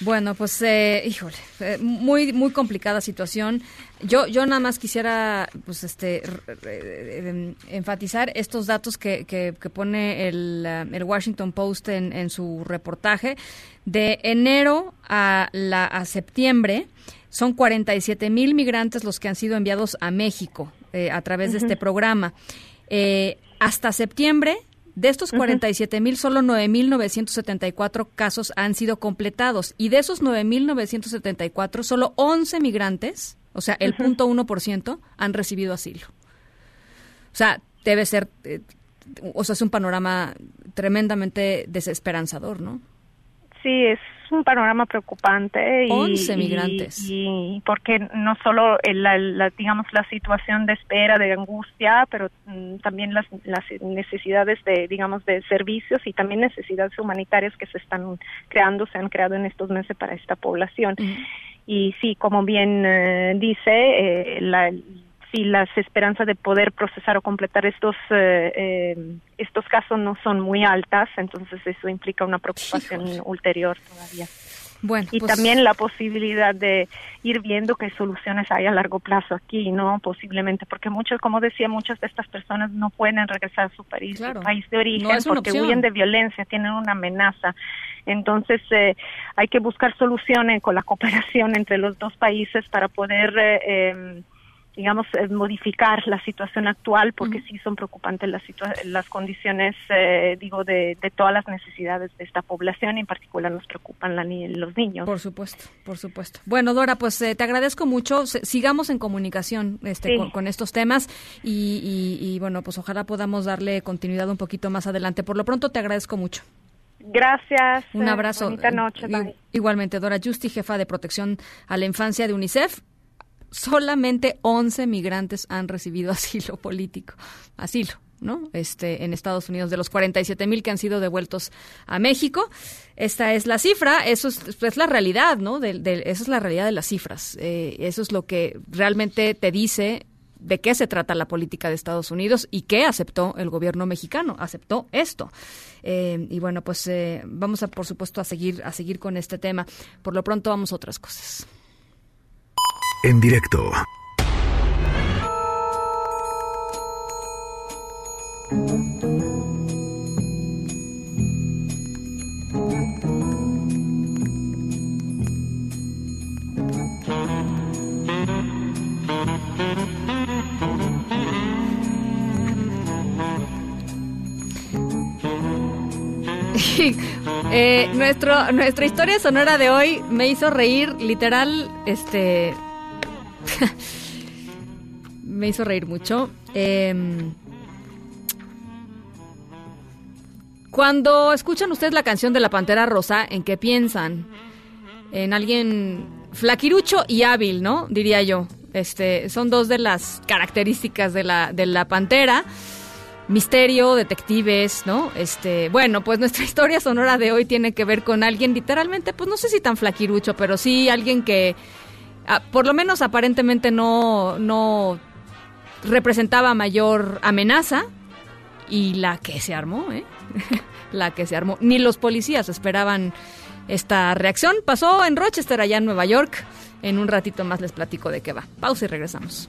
Bueno, pues, eh, híjole, eh, muy muy complicada situación. Yo yo nada más quisiera, pues, este, em, enfatizar estos datos que, que, pone el, eh, el, Washington Post en, en, su reportaje de enero a la a septiembre. Son 47 mil migrantes los que han sido enviados a México a través de este programa. hasta septiembre de estos 47 mil, solo 9.974 casos han sido completados. Y de esos 9.974, solo 11 migrantes, o sea, el punto uno por ciento, han recibido asilo. O sea, debe ser, eh, o sea, es un panorama tremendamente desesperanzador, ¿no? Sí, es un panorama preocupante. Y, 11 migrantes. Y, porque no solo la, digamos, la situación de espera, de angustia, pero mm, también las, las necesidades de, digamos, de servicios y también necesidades humanitarias que se están creando, se han creado en estos meses para esta población. Y sí, como bien eh, dice, eh, la, si las esperanzas de poder procesar o completar estos eh, eh, estos casos no son muy altas, entonces eso implica una preocupación ulterior todavía. Bueno, y pues también la posibilidad de ir viendo qué soluciones hay a largo plazo aquí, ¿no? Posiblemente, porque muchos, como decía, muchas de estas personas no pueden regresar a su país, país de origen, porque huyen de violencia, tienen una amenaza. Entonces, eh, hay que buscar soluciones con la cooperación entre los dos países para poder eh, digamos, eh, modificar la situación actual porque sí son preocupantes las, las condiciones, eh, digo, de, todas las necesidades de esta población y en particular nos preocupan la los niños. Por supuesto, por supuesto. Bueno, Dora, pues eh, te agradezco mucho. sigamos en comunicación este, con, estos temas y, bueno, pues ojalá podamos darle continuidad un poquito más adelante. Por lo pronto te agradezco mucho. Gracias. Un abrazo. Bonita noche. Igualmente, Dora Justi, jefa de protección a la infancia de UNICEF solamente 11 migrantes han recibido asilo político, asilo. ¿no? Este, en Estados Unidos, de los 47 mil que han sido devueltos a México. Esta es la cifra, eso es, la realidad, ¿no? De, esa es la realidad de las cifras. Eh, eso es lo que realmente te dice de qué se trata la política de Estados Unidos y qué aceptó el gobierno mexicano. Aceptó esto. Eh, y bueno, pues eh, vamos a, por supuesto, a seguir, a seguir con este tema. Por lo pronto vamos a otras cosas en directo. Eh, nuestro, nuestra historia sonora de hoy me hizo reír literal, este, me hizo reír mucho. Em, cuando escuchan ustedes la canción de la Pantera Rosa, ¿en qué piensan? En alguien flaquirucho y hábil, ¿no? Diría yo. Este, son dos de las características de la, de la Pantera. Misterio, detectives, ¿no? Este, bueno, pues nuestra historia sonora de hoy tiene que ver con alguien literalmente, pues no sé si tan flaquirucho, pero sí alguien que por lo menos aparentemente no, no representaba mayor amenaza y la que se armó, ¿eh? la que se armó. Ni los policías esperaban esta reacción. Pasó en Rochester, allá en Nueva York. En un ratito más les platico de qué va. Pausa y regresamos.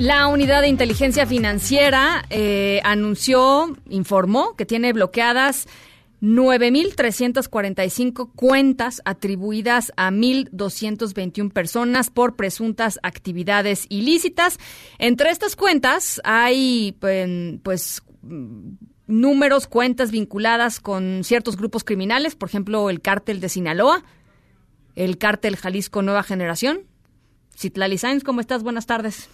La unidad de inteligencia financiera eh, anunció, informó que tiene bloqueadas 9.345 cuentas atribuidas a 1.221 personas por presuntas actividades ilícitas. Entre estas cuentas hay, pues, números, cuentas vinculadas con ciertos grupos criminales, por ejemplo, el cártel de Sinaloa, el cártel Jalisco Nueva Generación. Citlali Sainz, ¿cómo estás? Buenas tardes.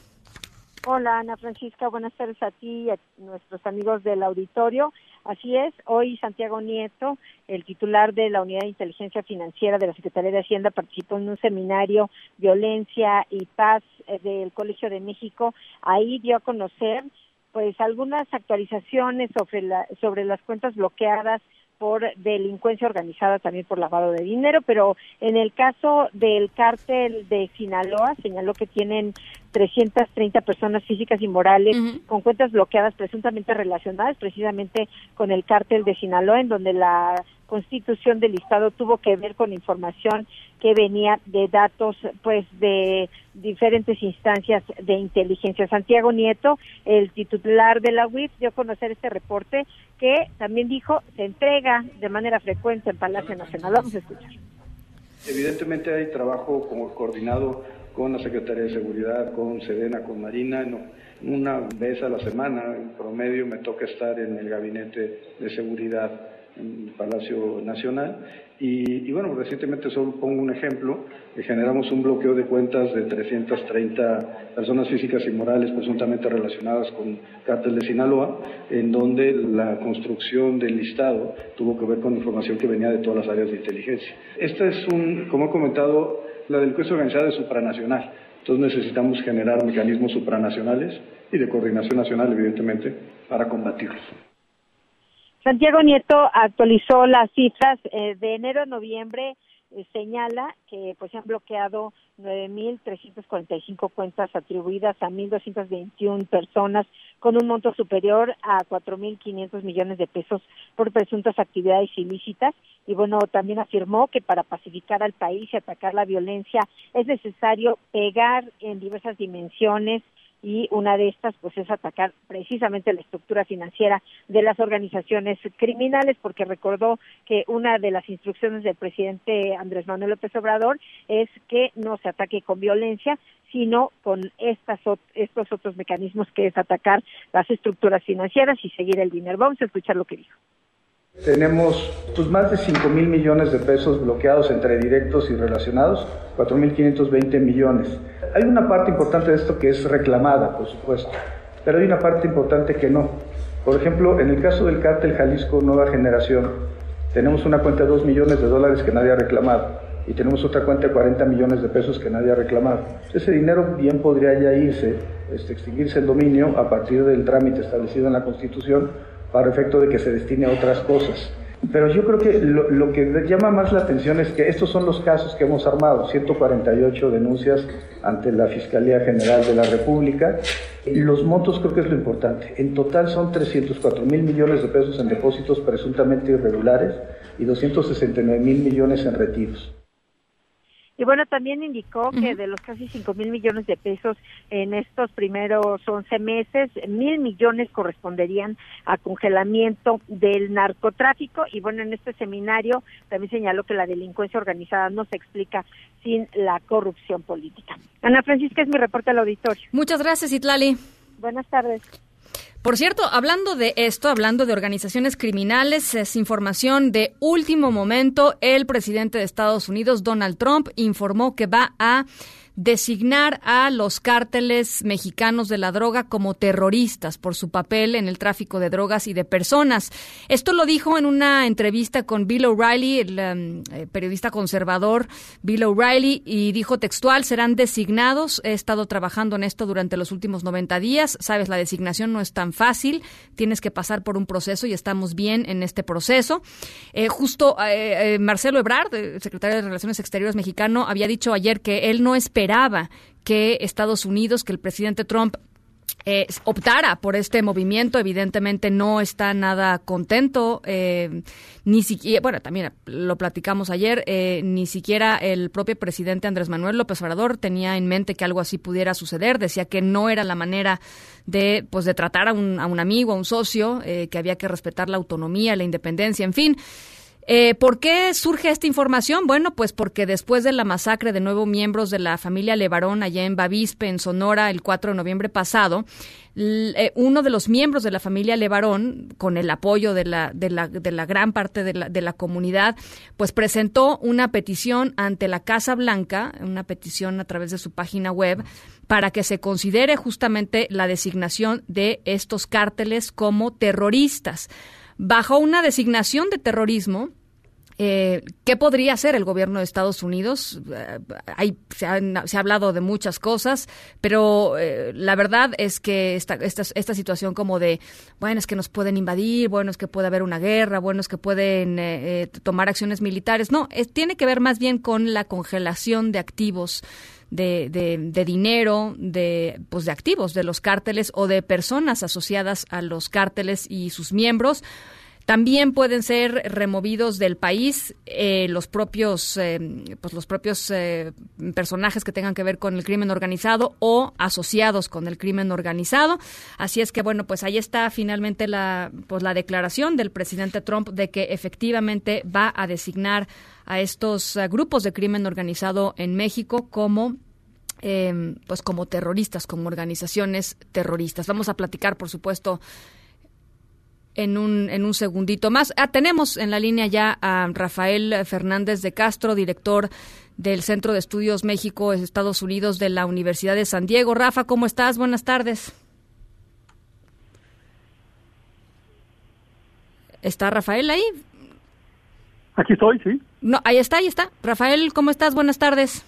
Hola Ana Francisca, buenas tardes a ti y a nuestros amigos del auditorio. Así es, hoy Santiago Nieto, el titular de la Unidad de Inteligencia Financiera de la Secretaría de Hacienda, participó en un seminario Violencia y Paz eh, del Colegio de México. Ahí dio a conocer pues algunas actualizaciones sobre la, sobre las cuentas bloqueadas por delincuencia organizada, también por lavado de dinero, pero en el caso del cártel de Sinaloa señaló que tienen 330 personas físicas y morales con cuentas bloqueadas presuntamente relacionadas precisamente con el cártel de Sinaloa, en donde la constitución del Estado tuvo que ver con información que venía de datos pues de diferentes instancias de inteligencia. Santiago Nieto, el titular de la UIF, dio a conocer este reporte que también dijo se entrega de manera frecuente en Palacio Nacional. Vamos a escuchar. Evidentemente hay trabajo como coordinado con la Secretaría de Seguridad, con Sedena, con Marina. una vez a la semana, en promedio, me toca estar en el gabinete de seguridad en Palacio Nacional. Y, bueno, recientemente solo pongo un ejemplo, generamos un bloqueo de cuentas de 330 personas físicas y morales presuntamente relacionadas con cártel de Sinaloa, en donde la construcción del listado tuvo que ver con información que venía de todas las áreas de inteligencia. Esta es un, como he comentado, la delincuencia organizada es supranacional. Entonces necesitamos generar mecanismos supranacionales y de coordinación nacional, evidentemente, para combatirlos. Santiago Nieto actualizó las cifras eh, de enero a noviembre eh, señala que pues se han bloqueado 9.345 cuentas atribuidas a 1.221 personas con un monto superior a 4.500 millones de pesos por presuntas actividades ilícitas. Y bueno, también afirmó que para pacificar al país y atacar la violencia es necesario pegar en diversas dimensiones y una de estas pues es atacar precisamente la estructura financiera de las organizaciones criminales porque recordó que una de las instrucciones del presidente Andrés Manuel López Obrador es que no se ataque con violencia sino con estas estos otros mecanismos que es atacar las estructuras financieras y seguir el dinero. Vamos a escuchar lo que dijo. Tenemos pues, más de 5 mil millones de pesos bloqueados entre directos y relacionados, 4.520 millones. Hay una parte importante de esto que es reclamada, por supuesto, pero hay una parte importante que no. Por ejemplo, en el caso del cártel Jalisco Nueva Generación, tenemos una cuenta de 2 millones de dólares que nadie ha reclamado y tenemos otra cuenta de 40 millones de pesos que nadie ha reclamado. Ese dinero bien podría ya irse, este, extinguirse el dominio a partir del trámite establecido en la Constitución para efecto de que se destine a otras cosas. Pero yo creo que lo, que llama más la atención es que estos son los casos que hemos armado, 148 denuncias ante la Fiscalía General de la República. Y los montos creo que es lo importante. En total son 304 mil millones de pesos en depósitos presuntamente irregulares y 269 mil millones en retiros. Y bueno, también indicó que de los casi 5 mil millones de pesos en estos primeros 11 meses, mil millones corresponderían a congelamiento del narcotráfico. Y bueno, en este seminario también señaló que la delincuencia organizada no se explica sin la corrupción política. Ana Francisca es mi reporte al auditorio. Muchas gracias, Itlali. Buenas tardes. Por cierto, hablando de esto, hablando de organizaciones criminales, es información de último momento. El presidente de Estados Unidos, Donald Trump, informó que va a designar a los cárteles mexicanos de la droga como terroristas por su papel en el tráfico de drogas y de personas. Esto lo dijo en una entrevista con Bill O'Reilly, el um, eh, periodista conservador Bill O'Reilly, y dijo textual, serán designados. He estado trabajando en esto durante los últimos 90 días. Sabes, la designación no es tan fácil. Tienes que pasar por un proceso y estamos bien en este proceso. Eh, justo eh, Marcelo Ebrard, secretario de Relaciones Exteriores mexicano, había dicho ayer que él no espera esperaba que Estados Unidos, que el presidente Trump eh, optara por este movimiento. Evidentemente no está nada contento, eh, ni siquiera, bueno, también lo platicamos ayer, eh, ni siquiera el propio presidente Andrés Manuel López Obrador tenía en mente que algo así pudiera suceder. Decía que no era la manera de, pues, de tratar a un, a un amigo, a un socio, que había que respetar la autonomía, la independencia, en fin. Eh, ¿Por qué surge esta información? Bueno, pues porque después de la masacre de nueve miembros de la familia Levarón allá en Bavispe, en Sonora, el 4 de noviembre pasado, eh, uno de los miembros de la familia Levarón, con el apoyo de la, de la, de la gran parte de la, de la comunidad, pues presentó una petición ante la Casa Blanca, una petición a través de su página web, para que se considere justamente la designación de estos cárteles como terroristas. Bajo una designación de terrorismo, eh, ¿Qué podría hacer el gobierno de Estados Unidos? Eh, se, ha, hablado de muchas cosas, pero eh, la verdad es que esta, esta, esta, situación como de, bueno, es que nos pueden invadir, bueno, es que puede haber una guerra, bueno, es que pueden tomar acciones militares. No, tiene que ver más bien con la congelación de activos. De, de, de, dinero, de, pues de activos de los cárteles o de personas asociadas a los cárteles y sus miembros. También pueden ser removidos del país eh, los propios, eh, pues los propios eh, personajes que tengan que ver con el crimen organizado o asociados con el crimen organizado. Así es que bueno, pues ahí está finalmente la, pues la declaración del presidente Trump de que efectivamente va a designar a estos grupos de crimen organizado en México como pues como terroristas, como organizaciones terroristas. Vamos a platicar, por supuesto, en un, en un segundito más. Ah, tenemos en la línea ya a Rafael Fernández de Castro, director del Centro de Estudios México Estados Unidos de la Universidad de San Diego. Rafa, ¿cómo estás? Buenas tardes. ¿Está Rafael ahí? Aquí estoy, sí. No, ahí está, ahí está. Rafael, ¿cómo estás? Buenas tardes.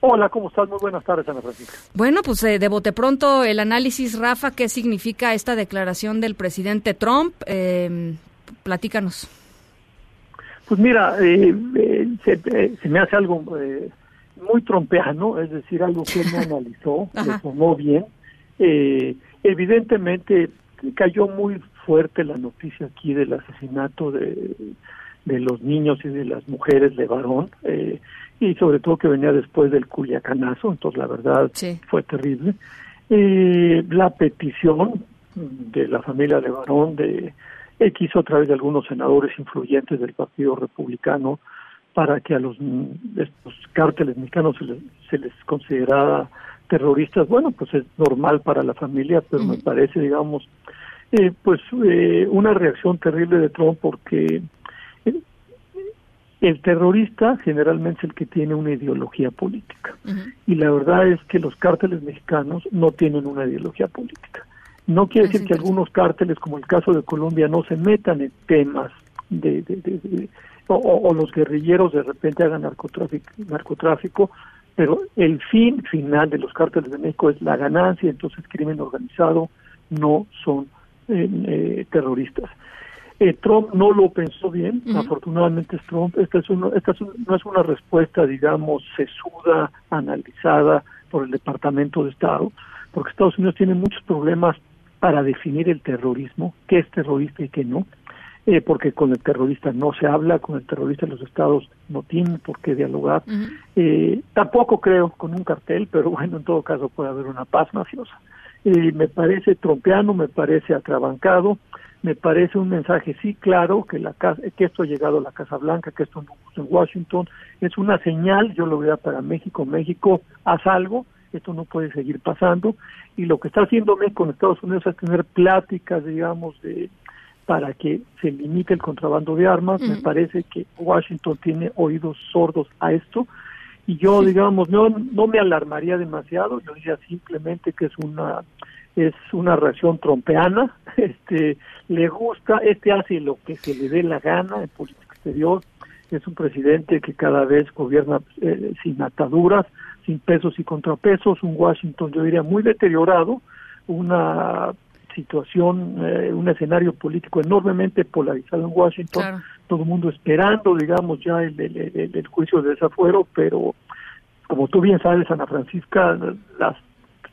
Hola, ¿cómo estás? Muy buenas tardes, Ana Francisca. Bueno, pues eh, de bote pronto el análisis, Rafa, ¿qué significa esta declaración del presidente Trump? Eh, platícanos. Pues mira, eh, eh, se, me hace algo muy trompeano, es decir, algo que él no analizó, lo tomó bien. evidentemente cayó muy fuerte la noticia aquí del asesinato de, de los niños y de las mujeres de varón. Eh, y sobre todo que venía después del Culiacanazo, entonces la verdad fue terrible. Eh, la petición de la familia de Barón de X a través de algunos senadores influyentes del Partido Republicano para que a los estos cárteles mexicanos se les, se les considerara terroristas, bueno, pues es normal para la familia, pero me parece, digamos, eh, pues eh, una reacción terrible de Trump porque el terrorista generalmente es el que tiene una ideología política. Y la verdad es que los cárteles mexicanos no tienen una ideología política. No quiere decir que algunos cárteles, como el caso de Colombia, no se metan en temas de, o, los guerrilleros de repente hagan narcotráfico, narcotráfico, pero el fin final de los cárteles de México es la ganancia, entonces crimen organizado no son eh, eh, terroristas. Eh, Trump no lo pensó bien, afortunadamente es Trump. Esta, es esta no es una respuesta, digamos, sesuda, analizada por el Departamento de Estado, porque Estados Unidos tiene muchos problemas para definir el terrorismo, qué es terrorista y qué no, eh, porque con el terrorista no se habla, con el terrorista los estados no tienen por qué dialogar. eh, tampoco creo con un cartel, pero bueno, en todo caso puede haber una paz mafiosa. Eh, me parece trompeano, me parece atrabancado, me parece un mensaje sí claro que la que esto ha llegado a la Casa Blanca, que esto no en Washington, es una señal, yo lo veo para México, México, haz algo, esto no puede seguir pasando, y lo que está haciendo México en Estados Unidos es tener pláticas, digamos, de para que se limite el contrabando de armas, me parece que Washington tiene oídos sordos a esto, y yo, digamos, no, no me alarmaría demasiado, yo diría simplemente que es una es una reacción trompeana, este le gusta, este hace lo que se le dé la gana en política exterior, es un presidente que cada vez gobierna eh, sin ataduras, sin pesos y contrapesos, un Washington yo diría muy deteriorado, una situación, eh, un escenario político enormemente polarizado en Washington, todo el mundo esperando, digamos, ya el, el, juicio de desafuero, pero como tú bien sabes, Ana Francisca, las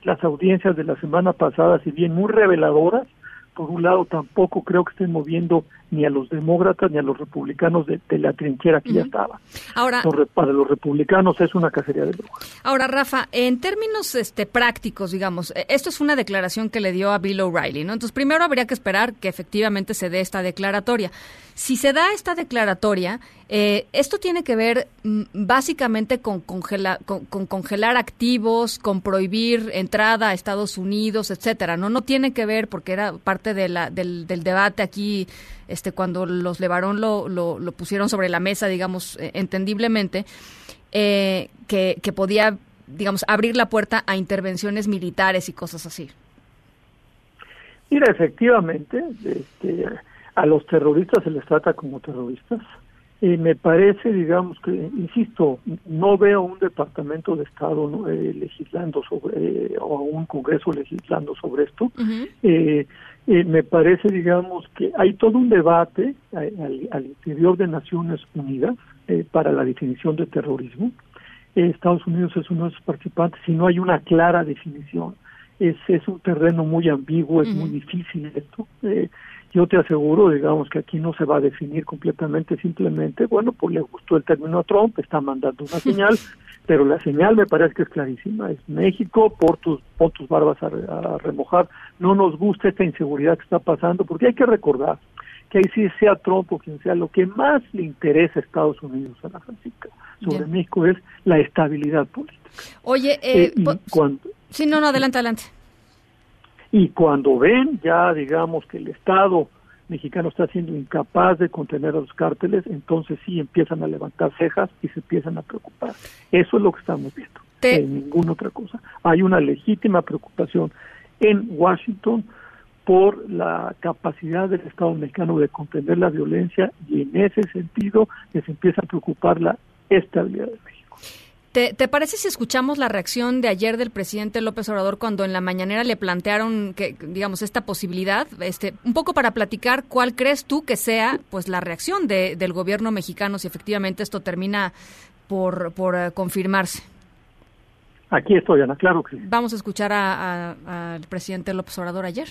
las audiencias de la semana pasada, si bien muy reveladoras, por un lado tampoco creo que estén moviendo ni a los demócratas ni a los republicanos de, la trinchera que ya estaba. Ahora, para los republicanos es una cacería de brujas. Ahora, Rafa, en términos este, prácticos, digamos, e, esto es una declaración que le dio a Bill O'Reilly, ¿no? Entonces, primero habría que esperar que efectivamente se dé esta declaratoria. Si se da esta declaratoria, eh, esto tiene que ver mm, básicamente con, congela, con, congelar activos, con prohibir entrada a Estados Unidos, etcétera. No, no tiene que ver porque era parte de la, del, del debate aquí este, cuando los Levarón lo, lo, pusieron sobre la mesa, digamos, eh, entendiblemente, eh, que, que podía, digamos, abrir la puerta a intervenciones militares y cosas así. Mira, efectivamente, este, a los terroristas se les trata como terroristas. Y me parece, digamos que, insisto, no veo un departamento de Estado eh, legislando sobre, o un Congreso legislando sobre esto. Eh, me parece, digamos, que hay todo un debate eh, al, interior de Naciones Unidas eh, para la definición de terrorismo. Estados Unidos es uno de sus participantes y no hay una clara definición. Es, es un terreno muy ambiguo, es muy difícil esto. Yo te aseguro, digamos, que aquí no se va a definir completamente, simplemente, bueno, pues le gustó el término a Trump, está mandando una señal, pero la señal me parece que es clarísima, es México, por tus, por tus barbas a, remojar, no nos gusta esta inseguridad que está pasando, porque hay que recordar que ahí sí sea Trump o quien sea, lo que más le interesa a Estados Unidos, a la Francisca, sobre México es la estabilidad política. Oye, eh, eh cuando, sí, no, no, adelante, adelante. Y cuando ven ya, digamos, que el Estado mexicano está siendo incapaz de contener a los cárteles, entonces sí empiezan a levantar cejas y se empiezan a preocupar. Eso es lo que estamos viendo, ninguna otra cosa. Hay una legítima preocupación en Washington por la capacidad del Estado mexicano de contener la violencia y en ese sentido les empieza a preocupar la estabilidad de México. ¿Te, parece si escuchamos la reacción de ayer del presidente López Obrador cuando en la mañanera le plantearon que, digamos, esta posibilidad, este, un poco para platicar cuál crees tú que sea, pues, la reacción de, del gobierno mexicano si efectivamente esto termina por, por eh, confirmarse? Aquí estoy, Ana, claro que sí. Vamos a escuchar al presidente López Obrador ayer.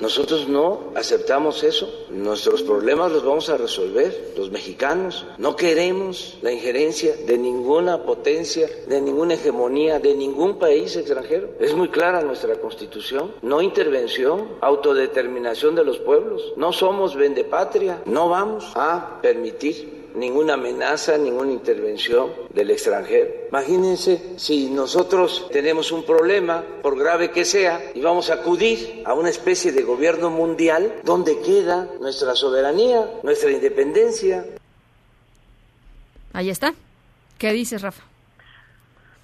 Nosotros no aceptamos eso. Nuestros problemas los vamos a resolver los mexicanos. No queremos la injerencia de ninguna potencia, de ninguna hegemonía, de ningún país extranjero. Es muy clara nuestra constitución. No intervención, autodeterminación de los pueblos. No somos vendepatria. No vamos a permitir ninguna amenaza, ninguna intervención del extranjero. Imagínense si nosotros tenemos un problema, por grave que sea, y vamos a acudir a una especie de gobierno mundial, ¿dónde queda nuestra soberanía, nuestra independencia? Ahí está. ¿Qué dices, Rafa?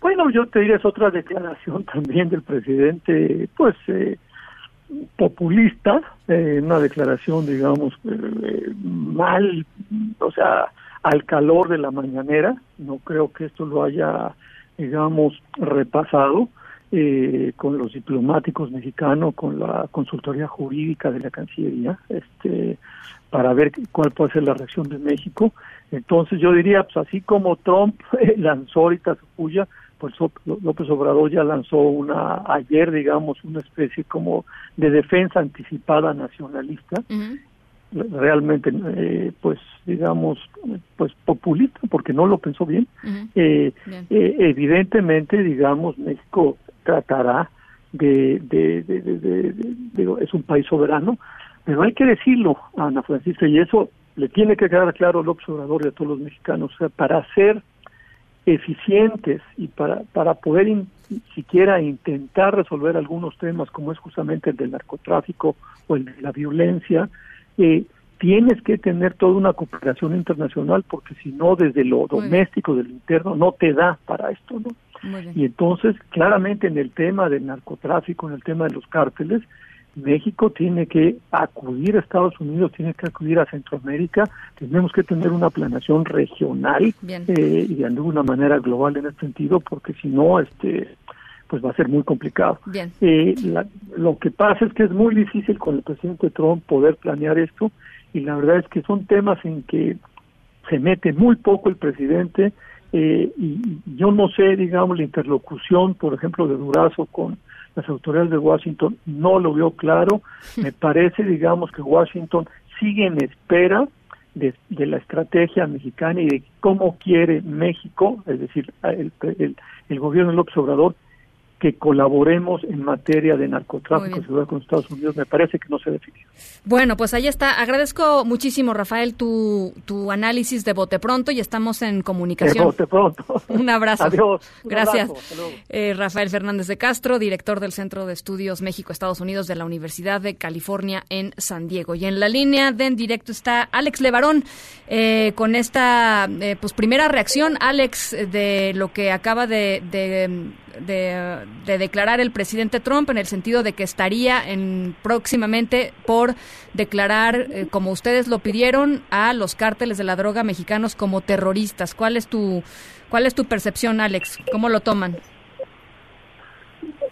Bueno, yo te diría es otra declaración también del presidente, pues eh, populista, eh, una declaración, digamos, eh, mal, o sea, al calor de la mañanera. No creo que esto lo haya, digamos, repasado eh, con los diplomáticos mexicanos, con la consultoría jurídica de la Cancillería, este, para ver cuál puede ser la reacción de México. Entonces yo diría, pues así como Trump lanzó ahorita su puya, pues López Obrador ya lanzó una ayer, digamos, una especie como de defensa anticipada nacionalista realmente eh, pues digamos pues populista porque no lo pensó bien, eh, eh, evidentemente digamos México tratará de, de, de, es un país soberano pero hay que decirlo Ana Francisca y eso le tiene que quedar claro al observador y a todos los mexicanos o sea, para ser eficientes y para para poder siquiera intentar resolver algunos temas como es justamente el del narcotráfico o el de la violencia eh, tienes que tener toda una cooperación internacional porque si no desde lo doméstico, del interno, no te da para esto, ¿no? Y entonces, claramente en el tema del narcotráfico, en el tema de los cárteles, México tiene que acudir a Estados Unidos, tiene que acudir a Centroamérica, tenemos que tener una planeación regional eh, y de alguna manera global en este sentido, porque si no, este pues va a ser muy complicado. Eh, lo que pasa es que es muy difícil con el presidente Trump poder planear esto y la verdad es que son temas en que se mete muy poco el presidente Eh, y yo no sé, digamos, la interlocución, por ejemplo, de Durazo con las autoridades de Washington, no lo veo claro. Me parece, digamos, que Washington sigue en espera de, la estrategia mexicana y de cómo quiere México, es decir, el, el, el gobierno de López Obrador, que colaboremos en materia de narcotráfico y seguridad con Estados Unidos. Me parece que no se definió. Bueno, pues ahí está. Agradezco muchísimo, Rafael, tu, tu análisis de bote pronto y estamos en comunicación. De bote pronto. Un abrazo. Adiós. Gracias. Eh, Rafael Fernández de Castro, director del Centro de Estudios México-Estados Unidos de la Universidad de California en San Diego. Y en la línea de en directo está Alex Levarón eh, con esta eh, pues primera reacción, Alex, de lo que acaba de de, declarar el presidente Trump en el sentido de que estaría en próximamente por declarar, eh, como ustedes lo pidieron, a los cárteles de la droga mexicanos como terroristas. ¿Cuál es tu cuál es tu percepción, Alex? ¿Cómo lo toman?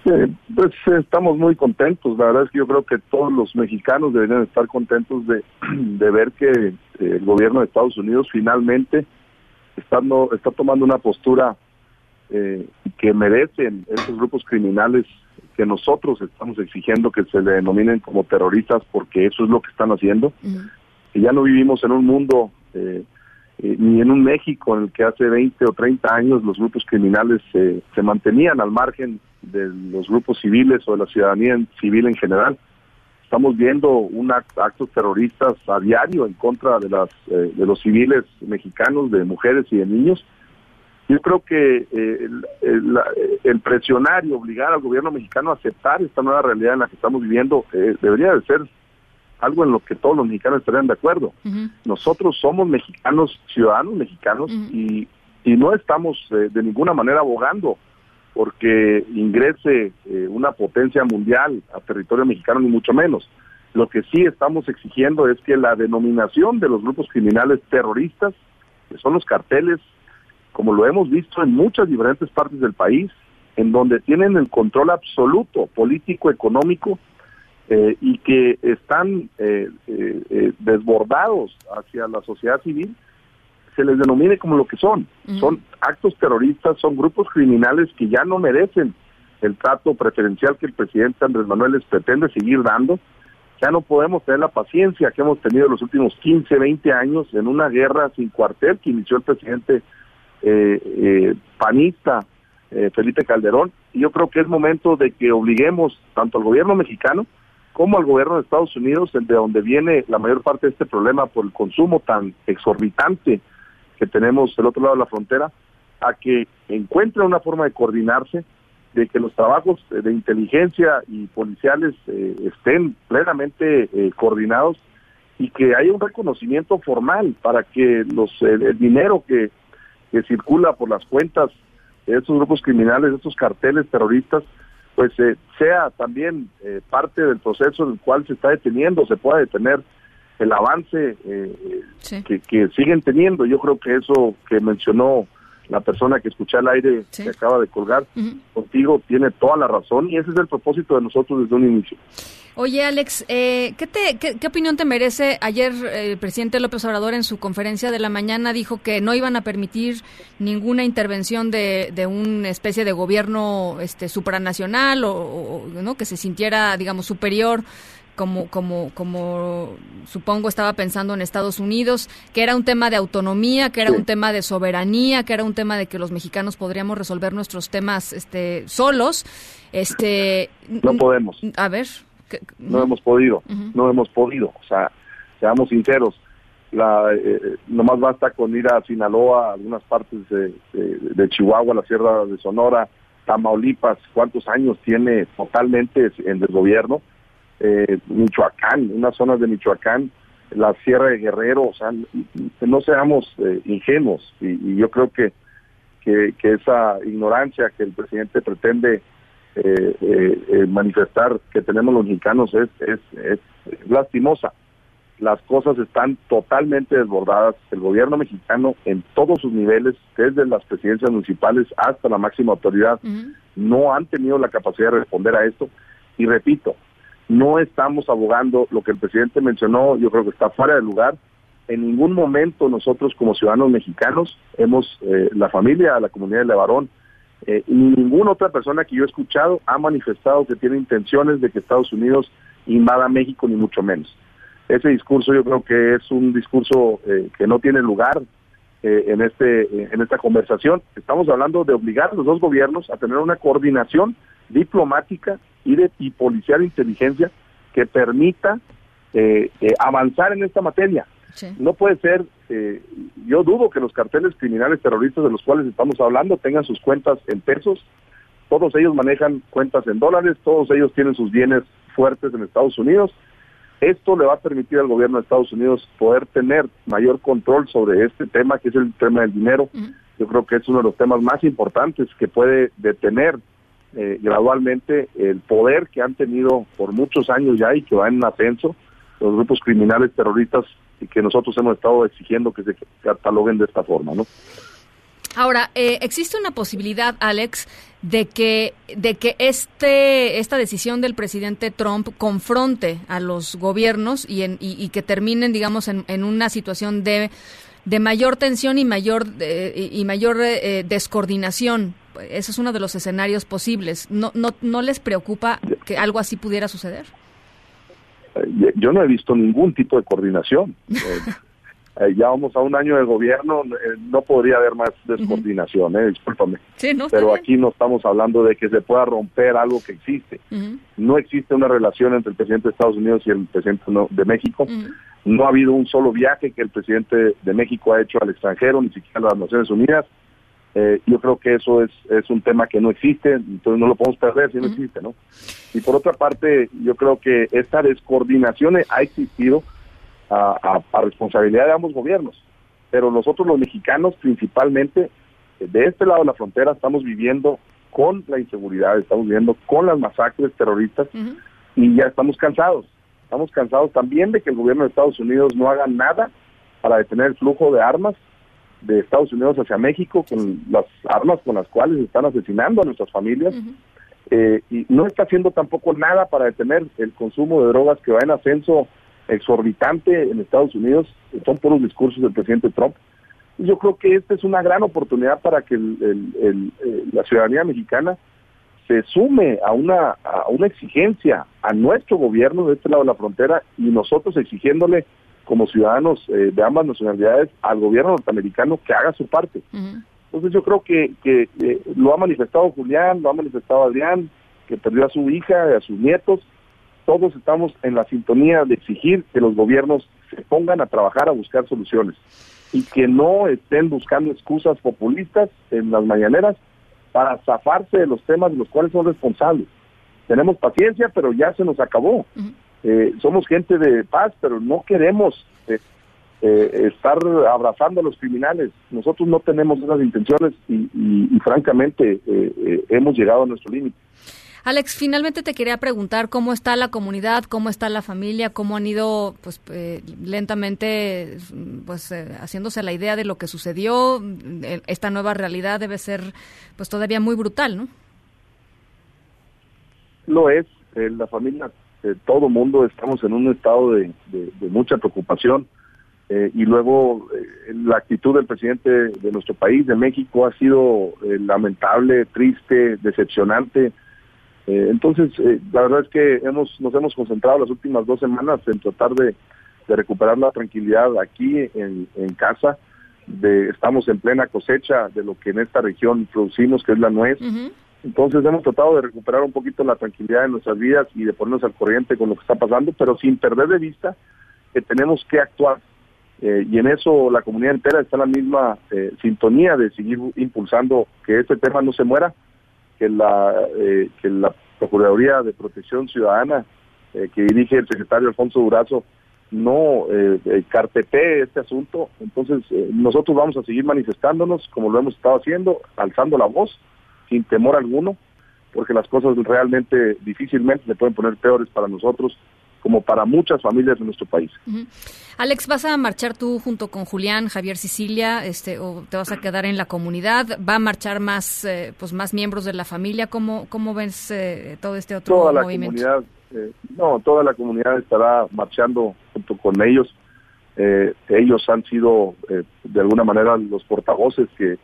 Eh, pues estamos muy contentos. La verdad es que yo creo que todos los mexicanos deberían estar contentos de, de ver que eh, el gobierno de Estados Unidos finalmente está, está tomando una postura eh, que merecen esos grupos criminales que nosotros estamos exigiendo que se le denominen como terroristas porque eso es lo que están haciendo. Y ya no vivimos en un mundo eh, eh, ni en un México en el que hace 20 o 30 años los grupos criminales se mantenían al margen de los grupos civiles o de la ciudadanía civil en general. Estamos viendo un actos terroristas a diario en contra de las de los civiles mexicanos, de mujeres y de niños yo creo que eh, el, presionar y obligar al gobierno mexicano a aceptar esta nueva realidad en la que estamos viviendo eh, debería de ser algo en lo que todos los mexicanos estarían de acuerdo. Nosotros somos mexicanos, ciudadanos mexicanos, y, y no estamos eh, de ninguna manera abogando porque ingrese una potencia mundial a territorio mexicano, ni mucho menos. Lo que sí estamos exigiendo es que la denominación de los grupos criminales terroristas, que son los carteles como lo hemos visto en muchas diferentes partes del país, en donde tienen el control absoluto político, económico, eh, y que están eh, eh, desbordados hacia la sociedad civil, se les denomine como lo que son. Son actos terroristas, son grupos criminales que ya no merecen el trato preferencial que el presidente Andrés Manuel les pretende seguir dando. Ya no podemos tener la paciencia que hemos tenido en los últimos 15, 20 años en una guerra sin cuartel que inició el presidente eh, eh, panista eh, Felipe Calderón. Y yo creo que es momento de que obliguemos tanto al gobierno mexicano como al gobierno de Estados Unidos, de donde viene la mayor parte de este problema por el consumo tan exorbitante que tenemos del otro lado de la frontera, a que encuentre una forma de coordinarse, de que los trabajos de inteligencia y policiales eh, estén plenamente coordinados y que haya un reconocimiento formal para que los el dinero que que circula por las cuentas de estos grupos criminales, de estos carteles terroristas, pues eh, sea también eh, parte del proceso en el cual se está deteniendo, se pueda detener el avance eh, que, que, siguen teniendo. Yo creo que eso que mencionó la persona que escuché al aire, que acaba de colgar contigo, tiene toda la razón y ese es el propósito de nosotros desde un inicio. Oye, Alex, eh, ¿qué, te, qué, opinión te merece? Ayer eh, el presidente López Obrador en su conferencia de la mañana dijo que no iban a permitir ninguna intervención de, de una especie de gobierno este, supranacional o, ¿no? que se sintiera, digamos, superior como, como, como supongo estaba pensando en Estados Unidos, que era un tema de autonomía, que era un tema de soberanía, que era un tema de que los mexicanos podríamos resolver nuestros temas este, solos. Este, no podemos. A ver. No hemos podido, no hemos podido. O sea, seamos sinceros, la, eh, nomás basta con ir a Sinaloa, algunas partes de, de, Chihuahua, la Sierra de Sonora, Tamaulipas, cuántos años tiene totalmente en el gobierno eh, Michoacán, unas zonas de Michoacán, la Sierra de Guerrero, o sea, no seamos eh, ingenuos y, yo creo que, que, esa ignorancia que el presidente pretende eh, eh, manifestar que tenemos los mexicanos es, es, es lastimosa. Las cosas están totalmente desbordadas. El gobierno mexicano en todos sus niveles, desde las presidencias municipales hasta la máxima autoridad, no han tenido la capacidad de responder a esto. Y repito, no estamos abogando lo que el presidente mencionó, yo creo que está fuera de lugar. en ningún momento nosotros como ciudadanos mexicanos hemos, eh, la familia, la comunidad de Levarón, eh, ni ninguna otra persona que yo he escuchado ha manifestado que tiene intenciones de que Estados Unidos invada México, ni mucho menos. Ese discurso yo creo que es un discurso eh, que no tiene lugar eh, en, este, en esta conversación. Estamos hablando de obligar a los dos gobiernos a tener una coordinación diplomática y, de, y policial de inteligencia que permita avanzar en esta materia. No puede ser, eh, yo dudo que los carteles criminales terroristas de los cuales estamos hablando tengan sus cuentas en pesos, todos ellos manejan cuentas en dólares, todos ellos tienen sus bienes fuertes en Estados Unidos. Esto le va a permitir al gobierno de Estados Unidos poder tener mayor control sobre este tema, que es el tema del dinero. Yo creo que es uno de los temas más importantes que puede detener eh, gradualmente el poder que han tenido por muchos años ya y que va en ascenso los grupos criminales terroristas y que nosotros hemos estado exigiendo que se cataloguen de esta forma, ¿no? Ahora, eh, existe una posibilidad, Alex, de que de que este esta decisión del presidente Trump confronte a los gobiernos y, en, y, que terminen, digamos, en, en, una situación de, de mayor tensión y mayor y mayor eh, descoordinación. Ese es uno de los escenarios posibles. ¿No, no, ¿No les preocupa que algo así pudiera suceder? Eh, yo no he visto ningún tipo de coordinación. Eh, eh, ya vamos a un año de gobierno, no podría haber más descoordinación, eh, discúlpame. Pero aquí no estamos hablando de que se pueda romper algo que existe. No existe una relación entre el presidente de Estados Unidos y el presidente de México. No ha habido un solo viaje que el presidente de México ha hecho al extranjero, ni siquiera a las Naciones Unidas. Eh, yo creo que eso es, es un tema que no existe, entonces no lo podemos perder si no existe, ¿no? Y por otra parte, yo creo que esta descoordinación ha existido a, responsabilidad de ambos gobiernos, pero nosotros los mexicanos principalmente, de este lado de la frontera, estamos viviendo con la inseguridad, estamos viviendo con las masacres terroristas y ya estamos cansados. Estamos cansados también de que el gobierno de Estados Unidos no haga nada para detener el flujo de armas de Estados Unidos hacia México con las armas con las cuales están asesinando a nuestras familias eh, y no está haciendo tampoco nada para detener el consumo de drogas que va en ascenso exorbitante en Estados Unidos, son por los discursos del presidente Trump. yo creo que esta es una gran oportunidad para que el, eh, la ciudadanía mexicana se sume a una, a una exigencia a nuestro gobierno de este lado de la frontera y nosotros exigiéndole como ciudadanos eh, de ambas nacionalidades al gobierno norteamericano que haga su parte. Entonces yo creo que, que eh, lo ha manifestado Julián, lo ha manifestado Adrián, que perdió a su hija, a sus nietos. Todos estamos en la sintonía de exigir que los gobiernos se pongan a trabajar a buscar soluciones y que no estén buscando excusas populistas en las mañaneras para zafarse de los temas de los cuales son responsables. Tenemos paciencia, pero ya se nos acabó. Eh, somos gente de paz, pero no queremos eh, eh, estar abrazando a los criminales. Nosotros no tenemos esas intenciones y, francamente hemos llegado a nuestro límite. Alex, finalmente te quería preguntar cómo está la comunidad, cómo está la familia, cómo han ido pues lentamente pues haciéndose la idea de lo que sucedió. Esta nueva realidad debe ser pues todavía muy brutal, ¿no? Lo es. la familia eh, todo mundo estamos en un estado de, mucha preocupación eh, y luego eh, la actitud del presidente de nuestro país, de México, ha sido lamentable, triste, decepcionante. entonces, la verdad es que hemos nos hemos concentrado las últimas dos semanas en tratar de, recuperar la tranquilidad aquí en, casa. De, estamos en plena cosecha de lo que en esta región producimos, que es la nuez. Entonces hemos tratado de recuperar un poquito la tranquilidad en nuestras vidas y de ponernos al corriente con lo que está pasando, pero sin perder de vista que tenemos que actuar. Eh, y en eso la comunidad entera está en la misma eh, sintonía de seguir impulsando que este tema no se muera, que la, eh, que la Procuraduría de Protección Ciudadana que dirige el secretario Alfonso Durazo no eh, carpetee este asunto. Entonces nosotros vamos a seguir manifestándonos como lo hemos estado haciendo, alzando la voz sin temor alguno, porque las cosas realmente difícilmente se pueden poner peores para nosotros como para muchas familias de nuestro país. Alex, ¿vas a marchar tú junto con Julián, Javier Sicilia, este, o te vas a quedar en la comunidad? ¿Va a marchar más, eh, pues más miembros de la familia? ¿Cómo, cómo ves eh, todo este otro toda movimiento? La comunidad, eh, no, toda la comunidad estará marchando junto con ellos. Eh, ellos han sido eh, de alguna manera los portavoces que,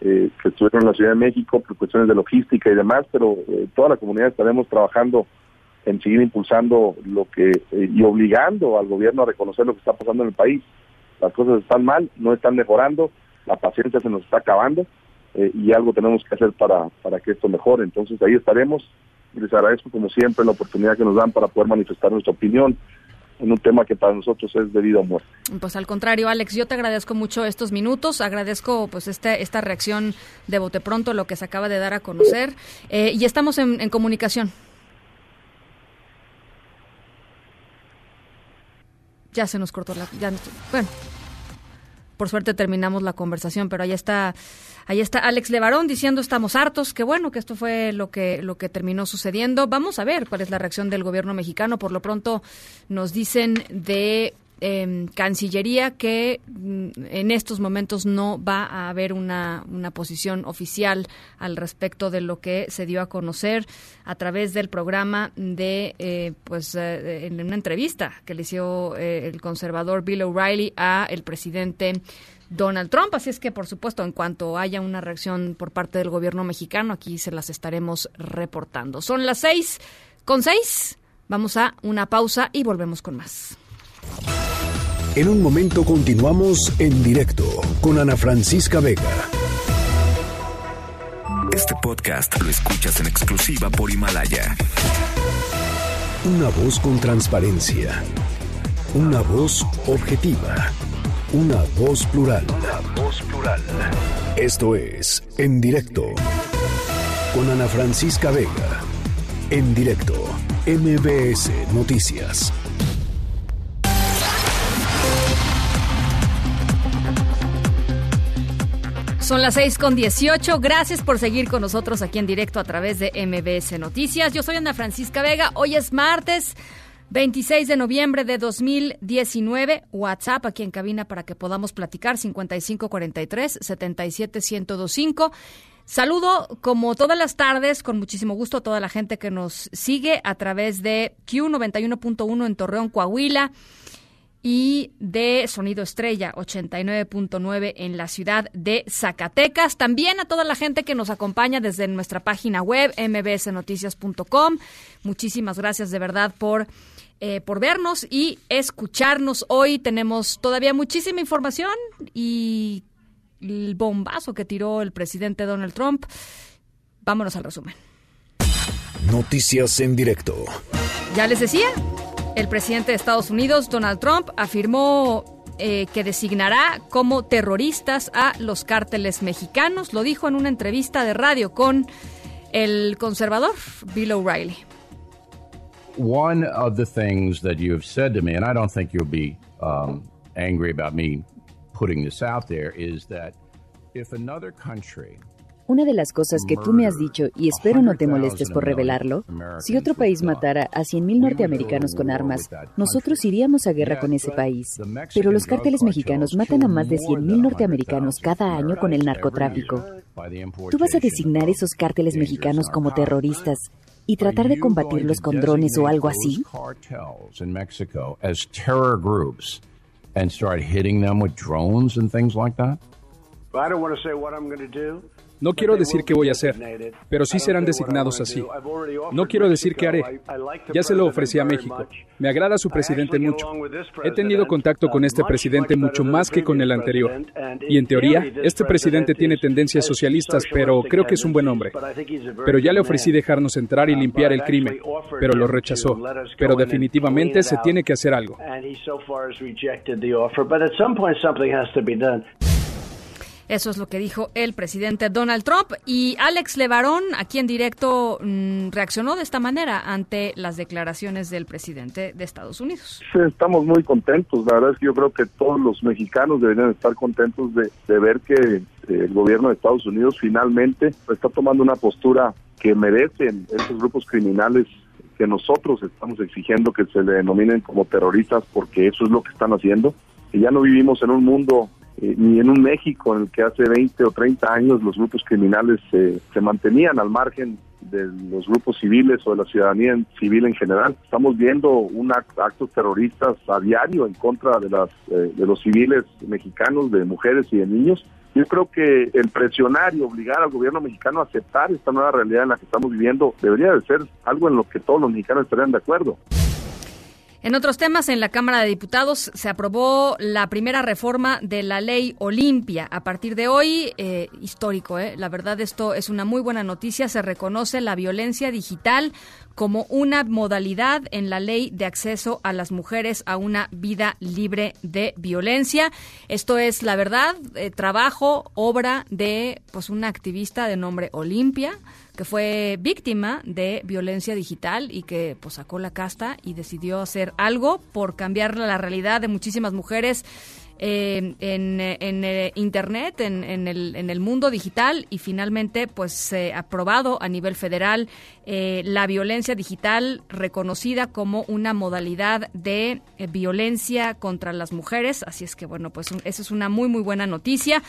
eh, que estuvieron en la Ciudad de México por cuestiones de logística y demás, pero toda la comunidad estaremos trabajando en seguir impulsando lo que y obligando al gobierno a reconocer lo que está pasando en el país. Las cosas están mal, no están mejorando, la paciencia se nos está acabando y algo tenemos que hacer para, para que esto mejore. Entonces ahí estaremos. Les agradezco como siempre la oportunidad que nos dan para poder manifestar nuestra opinión en un tema que para nosotros es debido a muerte. Pues al contrario, Alex, yo te agradezco mucho estos minutos, agradezco pues este, esta reacción de bote pronto, lo que se acaba de dar a conocer, eh, y estamos en, comunicación. Ya se nos cortó la... Ya, bueno, por suerte terminamos la conversación, pero ahí está Ahí está Alex Levarón diciendo estamos hartos, que bueno que esto fue lo que lo que terminó sucediendo. Vamos a ver cuál es la reacción del gobierno mexicano. Por lo pronto nos dicen de eh, Cancillería que mm, en estos momentos no va a haber una, una, posición oficial al respecto de lo que se dio a conocer a través del programa de, eh, pues, eh, en una entrevista que le hizo eh, el conservador Bill O'Reilly a el presidente Donald Trump. Así es que, por supuesto, en cuanto haya una reacción por parte del gobierno mexicano, aquí se las estaremos reportando. Son las seis con seis. Vamos a una pausa y volvemos con más. En un momento continuamos en directo con Ana Francisca Vega. Este podcast lo escuchas en exclusiva por Himalaya. Una voz con transparencia. Una voz objetiva. Una voz plural. Una voz plural. Esto es En Directo con Ana Francisca Vega. En directo, MBS Noticias. Son las seis con dieciocho. Gracias por seguir con nosotros aquí en directo a través de MBS Noticias. Yo soy Ana Francisca Vega. Hoy es martes. 26 de noviembre de 2019, WhatsApp aquí en cabina para que podamos platicar 5543 77125. Saludo como todas las tardes con muchísimo gusto a toda la gente que nos sigue a través de Q91.1 en Torreón, Coahuila y de Sonido Estrella 89.9 en la ciudad de Zacatecas. También a toda la gente que nos acompaña desde nuestra página web mbsnoticias.com. Muchísimas gracias de verdad por eh, por vernos y escucharnos. Hoy tenemos todavía muchísima información y el bombazo que tiró el presidente Donald Trump. Vámonos al resumen. Noticias en directo. Ya les decía, el presidente de Estados Unidos, Donald Trump, afirmó eh, que designará como terroristas a los cárteles mexicanos. Lo dijo en una entrevista de radio con el conservador Bill O'Reilly. one of the things that you have said to me, and I don't think you'll be um, angry about me putting this out there, is that if another country Una de las cosas que tú me has dicho, y espero no te molestes por revelarlo, si otro país matara a 100.000 norteamericanos con armas, nosotros iríamos a guerra con ese país. Pero los cárteles mexicanos matan a más de 100.000 norteamericanos cada año con el narcotráfico. ¿Tú vas a designar esos cárteles mexicanos como terroristas y tratar de combatirlos con drones o algo así? and start hitting them with drones and things like that? I don't want to say what I'm going to do. No quiero decir qué voy a hacer, pero sí serán designados así. No quiero decir qué haré. Ya se lo ofrecí a México. Me agrada su presidente mucho. He tenido contacto con este presidente mucho más que con el anterior. Y en teoría, este presidente tiene tendencias socialistas, pero creo que es un buen hombre. Pero ya le ofrecí dejarnos entrar y limpiar el crimen, pero lo rechazó. Pero definitivamente se tiene que hacer algo. Eso es lo que dijo el presidente Donald Trump. Y Alex Levarón, aquí en directo, mm, reaccionó de esta manera ante las declaraciones del presidente de Estados Unidos. estamos muy contentos. La verdad es que yo creo que todos los mexicanos deberían estar contentos de, ver que eh, el gobierno de Estados Unidos finalmente está tomando una postura que merecen esos grupos criminales que nosotros estamos exigiendo que se le denominen como terroristas porque eso es lo que están haciendo. Y ya no vivimos en un mundo eh, ni en un México en el que hace 20 o 30 años los grupos criminales se mantenían al margen de los grupos civiles o de la ciudadanía civil en general. Estamos viendo un actos terroristas a diario en contra de las eh, de los civiles mexicanos, de mujeres y de niños. Yo creo que el presionar y obligar al gobierno mexicano a aceptar esta nueva realidad en la que estamos viviendo debería de ser algo en lo que todos los mexicanos estarían de acuerdo. En otros temas, en la Cámara de Diputados se aprobó la primera reforma de la ley Olimpia. A partir de hoy, eh, histórico, eh, la verdad esto es una muy buena noticia, se reconoce la violencia digital como una modalidad en la ley de acceso a las mujeres a una vida libre de violencia. Esto es, la verdad, eh, trabajo, obra de pues una activista de nombre Olimpia que fue víctima de violencia digital y que pues sacó la casta y decidió hacer algo por cambiar la realidad de muchísimas mujeres eh, en, en eh, internet, en, en, el, en el mundo digital y finalmente pues aprobado a nivel federal eh, la violencia digital reconocida como una modalidad de violencia contra las mujeres. Así es que bueno, pues eso es una muy muy buena noticia.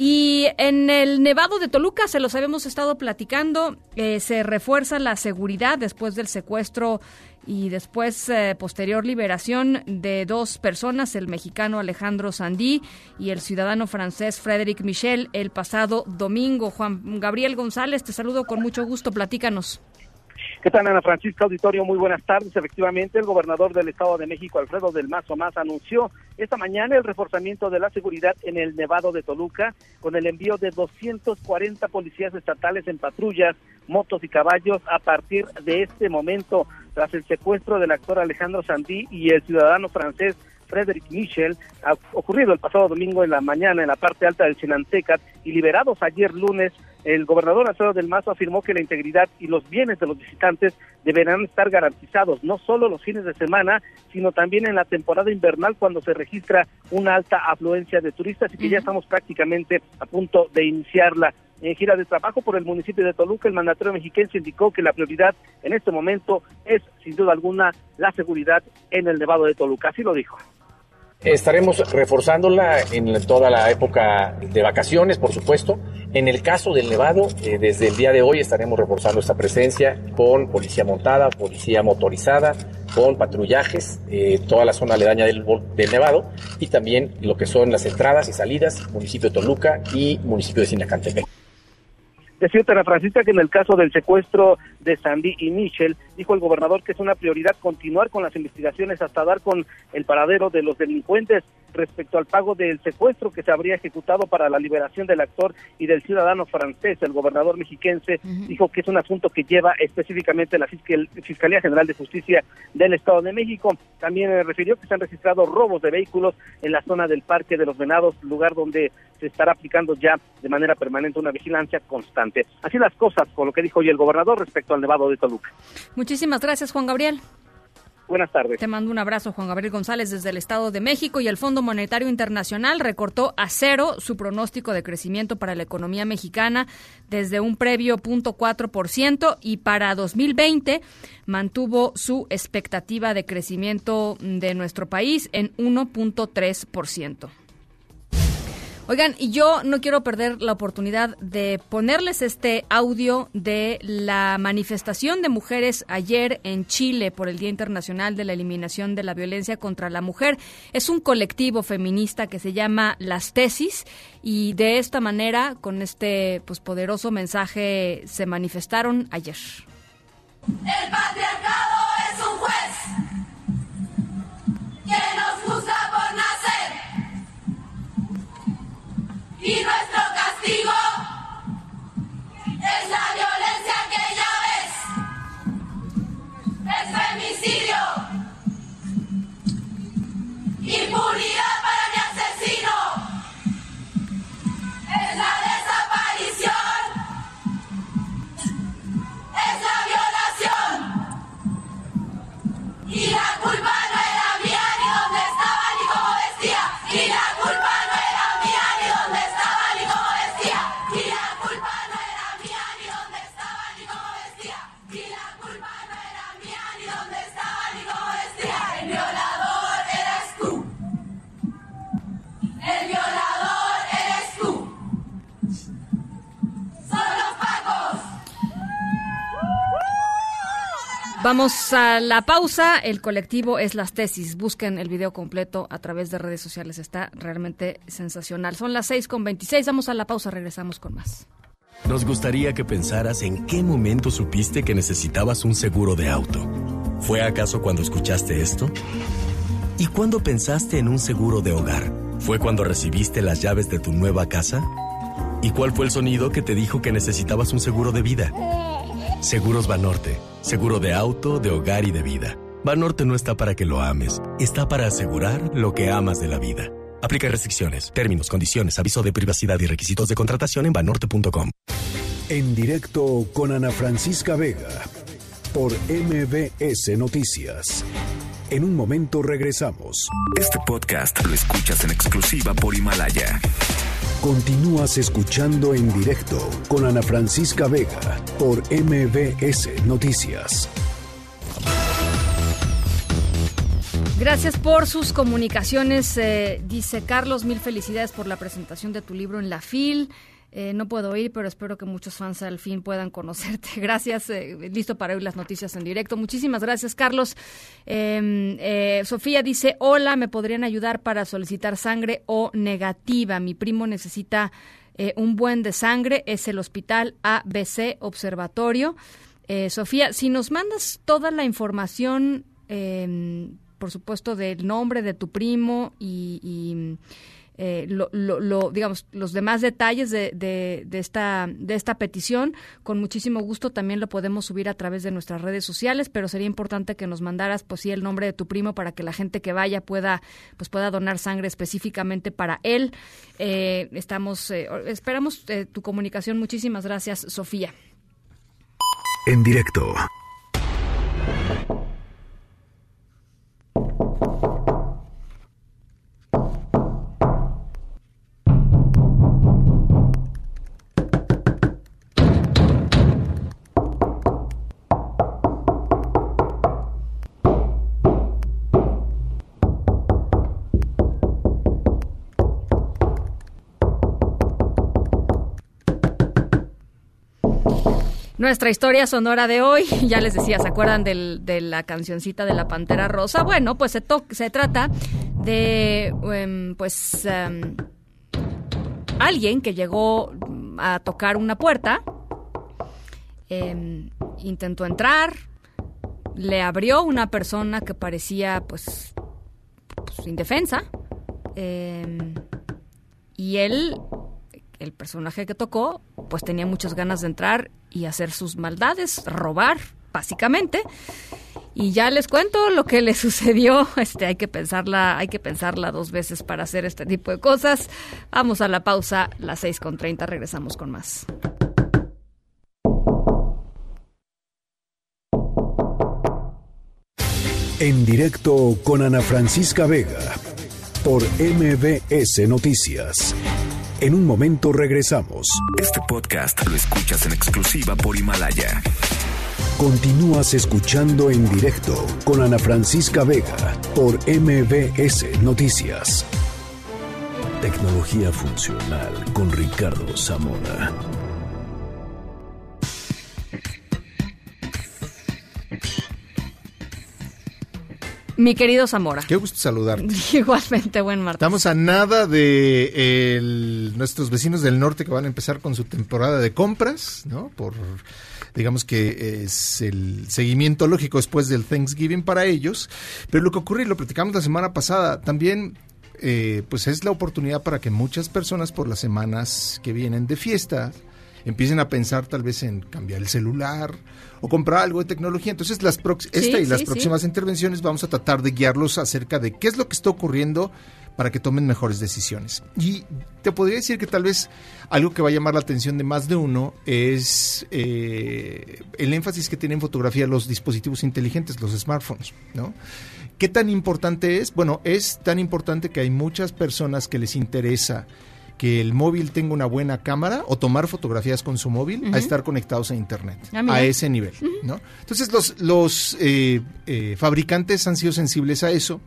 Y en el Nevado de Toluca, se los habíamos estado platicando, eh, se refuerza la seguridad después del secuestro y después eh, posterior liberación de dos personas, el mexicano Alejandro Sandí y el ciudadano francés Frédéric Michel, el pasado domingo. Juan Gabriel González, te saludo con mucho gusto, platícanos. ¿Qué tal, Ana Francisca Auditorio? Muy buenas tardes. Efectivamente, el gobernador del Estado de México, Alfredo del Mazo Más, anunció esta mañana el reforzamiento de la seguridad en el Nevado de Toluca con el envío de 240 policías estatales en patrullas, motos y caballos a partir de este momento, tras el secuestro del actor Alejandro Sandí y el ciudadano francés Frédéric Michel, ocurrido el pasado domingo en la mañana en la parte alta del Chinantecat y liberados ayer lunes, el gobernador Alfredo del Mazo afirmó que la integridad y los bienes de los visitantes deberán estar garantizados no solo los fines de semana, sino también en la temporada invernal cuando se registra una alta afluencia de turistas y que ya estamos prácticamente a punto de iniciarla. En gira de trabajo por el municipio de Toluca, el mandatario mexicano indicó que la prioridad en este momento es, sin duda alguna, la seguridad en el Nevado de Toluca. Así lo dijo. Estaremos reforzándola en toda la época de vacaciones, por supuesto. En el caso del Nevado, eh, desde el día de hoy estaremos reforzando esta presencia con policía montada, policía motorizada, con patrullajes, eh, toda la zona aledaña del, del, Nevado y también lo que son las entradas y salidas, municipio de Toluca y municipio de Sinacantepec. Decirte, Ana Francisca, que en el caso del secuestro de Sandy y Michel, dijo el gobernador que es una prioridad continuar con las investigaciones hasta dar con el paradero de los delincuentes respecto al pago del secuestro que se habría ejecutado para la liberación del actor y del ciudadano francés. El gobernador mexiquense dijo que es un asunto que lleva específicamente la Fiscalía General de Justicia del Estado de México. También refirió que se han registrado robos de vehículos en la zona del Parque de los Venados, lugar donde se estará aplicando ya de manera permanente una vigilancia constante. Así las cosas con lo que dijo hoy el gobernador respecto al Nevado de Toluca. Muchísimas gracias, Juan Gabriel. Buenas tardes. Te mando un abrazo, Juan Gabriel González, desde el Estado de México. Y el Fondo Monetario Internacional recortó a cero su pronóstico de crecimiento para la economía mexicana desde un previo 0.4% y para 2020 mantuvo su expectativa de crecimiento de nuestro país en 1.3%. Oigan, y yo no quiero perder la oportunidad de ponerles este audio de la manifestación de mujeres ayer en Chile por el Día Internacional de la Eliminación de la Violencia contra la Mujer. Es un colectivo feminista que se llama Las Tesis y de esta manera, con este pues poderoso mensaje, se manifestaron ayer. El patriarcado Y nuestro castigo es la violencia que ya ves. Es femicidio. Impunidad Vamos a la pausa. El colectivo es las tesis. Busquen el video completo a través de redes sociales. Está realmente sensacional. Son las 6 con 26. Vamos a la pausa. Regresamos con más. Nos gustaría que pensaras en qué momento supiste que necesitabas un seguro de auto. ¿Fue acaso cuando escuchaste esto? ¿Y cuándo pensaste en un seguro de hogar? ¿Fue cuando recibiste las llaves de tu nueva casa? ¿Y cuál fue el sonido que te dijo que necesitabas un seguro de vida? Seguros Banorte. Seguro de auto, de hogar y de vida. Banorte no está para que lo ames, está para asegurar lo que amas de la vida. Aplica restricciones, términos, condiciones, aviso de privacidad y requisitos de contratación en banorte.com. En directo con Ana Francisca Vega por MBS Noticias. En un momento regresamos. Este podcast lo escuchas en exclusiva por Himalaya. Continúas escuchando en directo con Ana Francisca Vega por MBS Noticias. Gracias por sus comunicaciones. eh, dice Carlos, mil felicidades por la presentación de tu libro en la FIL. Eh, no puedo ir, pero espero que muchos fans al fin puedan conocerte. Gracias. eh, listo para oír las noticias en directo. Muchísimas gracias, Carlos. Eh, eh, Sofía dice, hola, ¿me podrían ayudar para solicitar sangre o negativa? Mi primo necesita eh, un buen de sangre. Es el Hospital ABC Observatorio. Eh, Sofía, si nos mandas toda la información, eh, por supuesto, del nombre de tu primo y... y eh, lo, digamos los demás detalles de, de- esta de esta petición con muchísimo gusto también lo podemos subir a través de nuestras redes sociales pero sería importante que nos mandaras pues sí el nombre de tu primo para que la gente que vaya pueda pues pueda donar sangre específicamente para él. Eh, estamos eh, esperamos tu comunicación. Muchísimas gracias Sofía. En directo. Nuestra historia sonora de hoy, ya les decía, ¿se acuerdan de la cancioncita de la Pantera Rosa? Bueno, pues se, se trata de, em, pues, em, alguien que llegó a tocar una puerta, em, intentó entrar, le abrió una persona que parecía, pues, pues, indefensa, y él el personaje que tocó, pues tenía muchas ganas de entrar y hacer sus maldades, robar, básicamente. Y ya les cuento lo que le sucedió. Este, hay que pensarla, hay que pensarla dos veces para hacer este tipo de cosas. Vamos a la pausa, las 6 con 30, regresamos con más. En directo con Ana Francisca Vega por MBS Noticias. En un momento regresamos. Este podcast lo escuchas en exclusiva por Himalaya. Continúas escuchando en directo con Ana Francisca Vega por MBS Noticias. Tecnología funcional con Ricardo Zamora. Mi querido Zamora. Qué gusto saludarte. Igualmente, buen martes. Estamos a nada de el- nuestros vecinos del norte que van a empezar con su temporada de compras, ¿no? Por, digamos que es el seguimiento lógico después del Thanksgiving para ellos. Pero lo que ocurre, y lo platicamos la semana pasada, también eh, pues es la oportunidad para que muchas personas por las semanas que vienen de fiesta empiecen a pensar tal vez en cambiar el celular o comprar algo de tecnología. Entonces, las Sí, esta y las sí. próximas intervenciones vamos a tratar de guiarlos acerca de qué es lo que está ocurriendo para que tomen mejores decisiones. Y te podría decir que tal vez algo que va a llamar la atención de más de uno es eh, el énfasis que tienen en fotografía los dispositivos inteligentes, los smartphones, ¿no? ¿Qué tan importante es? Bueno, es tan importante que hay muchas personas que les interesa que el móvil tenga una buena cámara o tomar fotografías con su móvil a estar conectados a internet Ah, a ese nivel ¿no? entonces los los eh, eh, fabricantes han sido sensibles a eso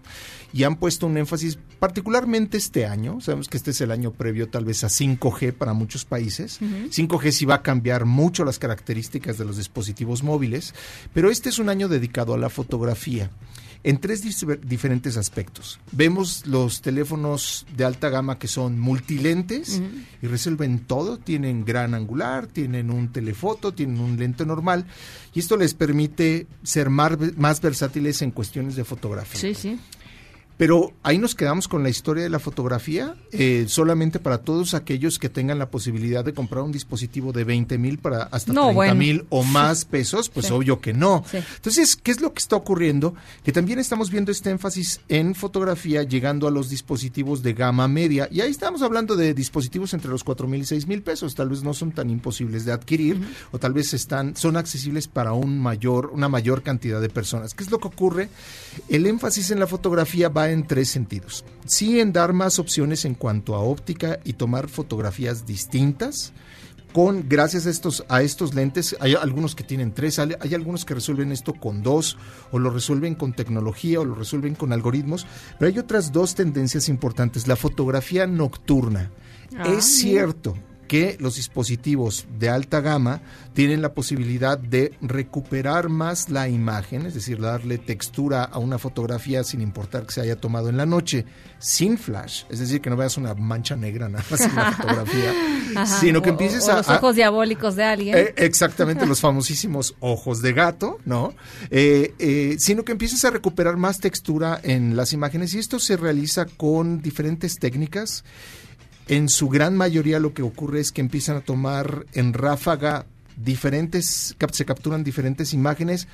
y han puesto un énfasis particularmente este año sabemos que este es el año previo tal vez a 5G para muchos países Ujú. 5G sí va a cambiar mucho las características de los dispositivos móviles pero este es un año dedicado a la fotografía en tres diferentes aspectos. Vemos los teléfonos de alta gama que son multilentes y resuelven todo. Tienen gran angular, tienen un telefoto, tienen un lente normal y esto les permite ser mar- más versátiles en cuestiones de fotografía. Sí, sí. Pero ahí nos quedamos con la historia de la fotografía, eh, solamente para todos aquellos que tengan la posibilidad de comprar un dispositivo de 20 mil para hasta No, 30 bueno. mil o más pesos, pues Sí. obvio que no. Sí. Entonces, ¿qué es lo que está ocurriendo? Que también estamos viendo este énfasis en fotografía llegando a los dispositivos de gama media. Y ahí estamos hablando de dispositivos entre los 4 mil y 6 mil pesos. Tal vez no son tan imposibles de adquirir o tal vez están, son accesibles para un mayor, una mayor cantidad de personas. ¿Qué es lo que ocurre? El énfasis en la fotografía va en tres sentidos. Sí, en dar más opciones en cuanto a óptica y tomar fotografías distintas con gracias a estos a estos lentes. Hay algunos que tienen tres hay, algunos que resuelven esto con dos o lo resuelven con tecnología o lo resuelven con algoritmos pero hay otras dos tendencias importantes. La fotografía nocturna. Ah, es cierto que los dispositivos de alta gama tienen la posibilidad de recuperar más la imagen, es decir, darle textura a una fotografía sin importar que se haya tomado en la noche, sin flash, es decir, que no veas una mancha negra nada más en la fotografía, Ajá, sino que o- empieces o a... los a- ojos diabólicos de alguien. eh, exactamente, los famosísimos ojos de gato, ¿no? Eh, eh, sino que empieces a recuperar más textura en las imágenes y esto se realiza con diferentes técnicas. En su gran mayoría lo que ocurre es que empiezan a tomar en ráfaga diferentes, se capturan diferentes imágenes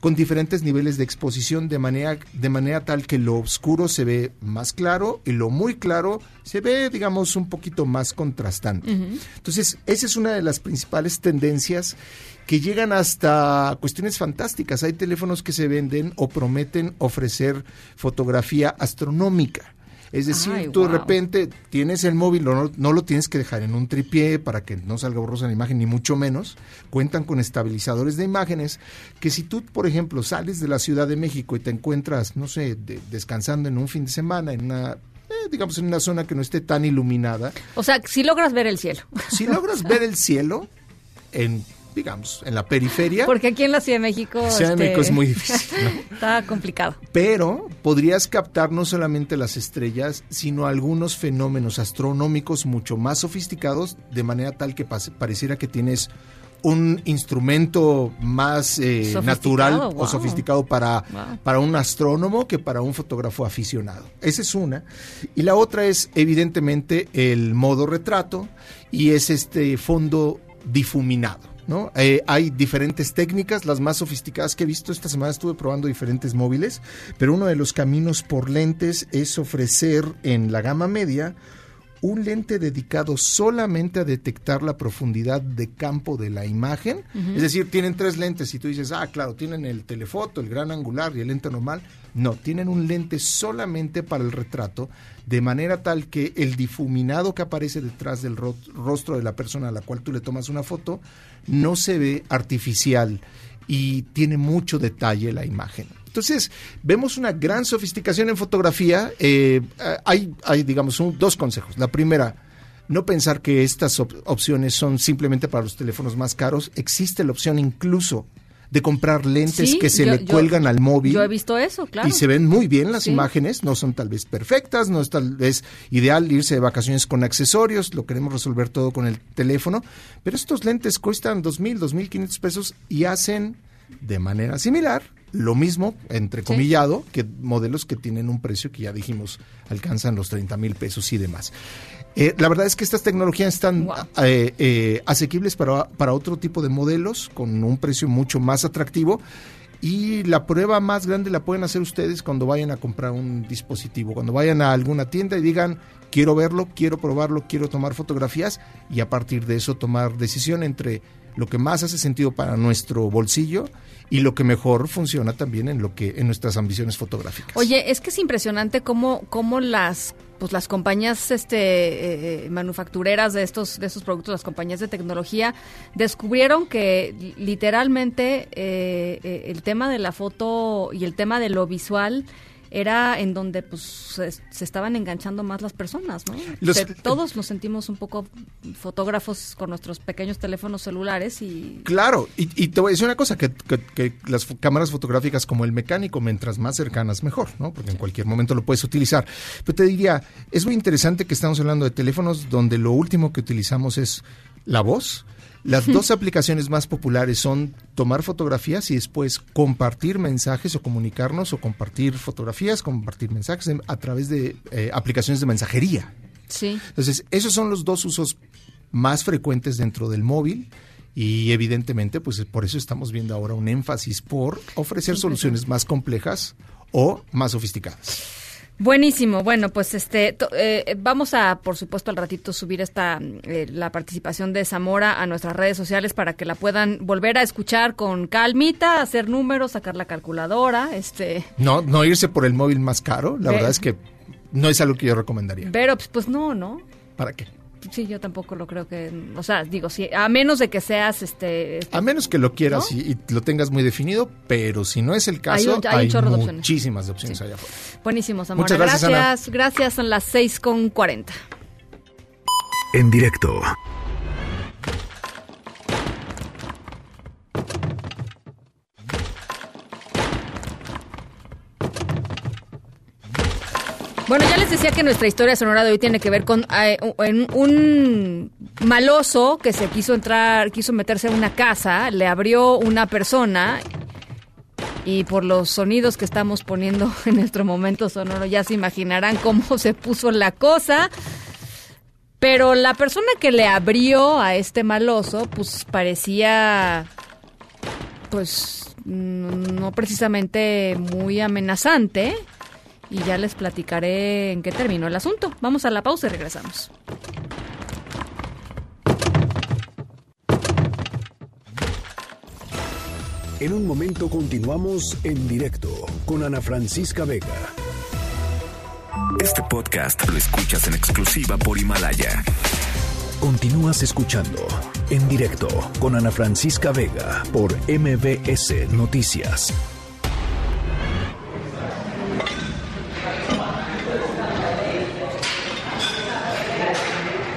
con diferentes niveles de exposición de manera, de manera tal que lo oscuro se ve más claro y lo muy claro se ve, digamos, un poquito más contrastante. Entonces, esa es una de las principales tendencias que llegan hasta cuestiones fantásticas. Hay teléfonos que se venden o prometen ofrecer fotografía astronómica. Es decir, Ay, tú de repente tienes el móvil, no, no lo tienes que dejar en un tripié para que no salga borrosa la imagen, ni mucho menos. Cuentan con estabilizadores de imágenes que si tú, por ejemplo, sales de la Ciudad de México y te encuentras, no sé, de- descansando en un fin de semana, en una, eh, digamos, en una zona que no esté tan iluminada, O sea, si logras ver el cielo. si logras ver el cielo en, digamos, en la periferia, Porque aquí en la Ciudad de México. Ciudad de este, México es muy difícil, ¿no? Está complicado. pero podrías captar no solamente las estrellas, sino algunos fenómenos astronómicos mucho más sofisticados, de manera tal que pareciera que tienes un instrumento más eh, natural wow. o sofisticado para, Wow. para un astrónomo que para un fotógrafo aficionado. Esa es una. Y la otra es evidentemente el modo retrato y es este fondo difuminado. ¿No? Eh, hay diferentes técnicas, las más sofisticadas que he visto. Esta semana estuve probando diferentes móviles, pero uno de los caminos por lentes es ofrecer en la gama media un lente dedicado solamente a detectar la profundidad de campo de la imagen. Es decir, tienen tres lentes y tú dices, ah, claro, tienen el telefoto, el gran angular y el lente normal. No, tienen un lente solamente para el retrato, de manera tal que el difuminado que aparece detrás del ro- rostro de la persona a la cual tú le tomas una foto no se ve artificial y tiene mucho detalle la imagen. Entonces, vemos una gran sofisticación en fotografía. Eh, hay, hay, digamos, un- dos consejos. La primera, no pensar que estas op- opciones son simplemente para los teléfonos más caros. Existe la opción incluso de comprar lentes Sí, que se yo- le yo- cuelgan al móvil. Yo he visto eso, claro. Y se ven muy bien las Sí. imágenes, no son tal vez perfectas, no es tal vez ideal irse de vacaciones con accesorios, lo queremos resolver todo con el teléfono, pero estos lentes cuestan dos mil, dos mil quinientos pesos y hacen de manera similar lo mismo, entrecomillado, que modelos que tienen un precio que ya dijimos alcanzan los 30 mil pesos y demás. Eh, la verdad es que estas tecnologías están eh, eh, asequibles para, para otro tipo de modelos con un precio mucho más atractivo. Y la prueba más grande la pueden hacer ustedes cuando vayan a comprar un dispositivo, cuando vayan a alguna tienda y digan, quiero verlo, quiero probarlo, quiero tomar fotografías y a partir de eso tomar decisión entre lo que más hace sentido para nuestro bolsillo y lo que mejor funciona también en lo que en nuestras ambiciones fotográficas. Oye, es que es impresionante cómo, cómo las pues las compañías este eh, manufactureras de estos de estos productos, las compañías de tecnología descubrieron que literalmente eh, eh, el tema de la foto y el tema de lo visual era en donde pues se, se estaban enganchando más las personas, ¿no? Los- todos nos sentimos un poco fotógrafos con nuestros pequeños teléfonos celulares y Claro, y, y te voy a decir una cosa, que, que- que las cámaras fotográficas como el mecánico, mientras más cercanas, mejor, ¿no? Porque en cualquier momento lo puedes utilizar. Pero te diría, es muy interesante que estamos hablando de teléfonos donde lo último que utilizamos es la voz. Las dos aplicaciones más populares son tomar fotografías y después compartir mensajes o comunicarnos o compartir fotografías, compartir mensajes en- a través de eh, aplicaciones de mensajería. sí. Entonces, esos son los dos usos más frecuentes dentro del móvil y evidentemente, pues por eso estamos viendo ahora un énfasis por ofrecer soluciones más complejas o más sofisticadas. Buenísimo. Bueno, pues este to- eh, vamos a, por supuesto, al ratito subir esta eh, la participación de Zamora a nuestras redes sociales para que la puedan volver a escuchar con calmita, hacer números, sacar la calculadora, este. No, no irse por el móvil más caro, la Ve- verdad es que no es algo que yo recomendaría. Pero pues, pues no, ¿no? ¿Para qué? Sí, yo tampoco lo creo que, o sea, digo, sí, a menos de que seas, este, A menos que lo quieras ¿No? y, y lo tengas muy definido, pero si no es el Hay caso, hay un hay, opciones. muchísimas de opciones allá afuera. buenísimo, Zamora. Muchas gracias, Ana. gracias, gracias, son las seis con cuarenta. En directo. Bueno, ya les decía que nuestra historia sonora de hoy tiene que ver con eh, un, maloso que se quiso entrar, quiso meterse a una casa, le abrió una persona y por los sonidos que estamos poniendo en nuestro momento sonoro ya se imaginarán cómo se puso la cosa. Pero la persona que le abrió a este maloso, pues parecía, pues, no precisamente muy amenazante. Y ya les platicaré en qué terminó el asunto. Vamos a la pausa y regresamos. En un momento continuamos en directo con Ana Francisca Vega. Este podcast lo escuchas en exclusiva por Himalaya. Continúas escuchando en directo con Ana Francisca Vega por MBS Noticias.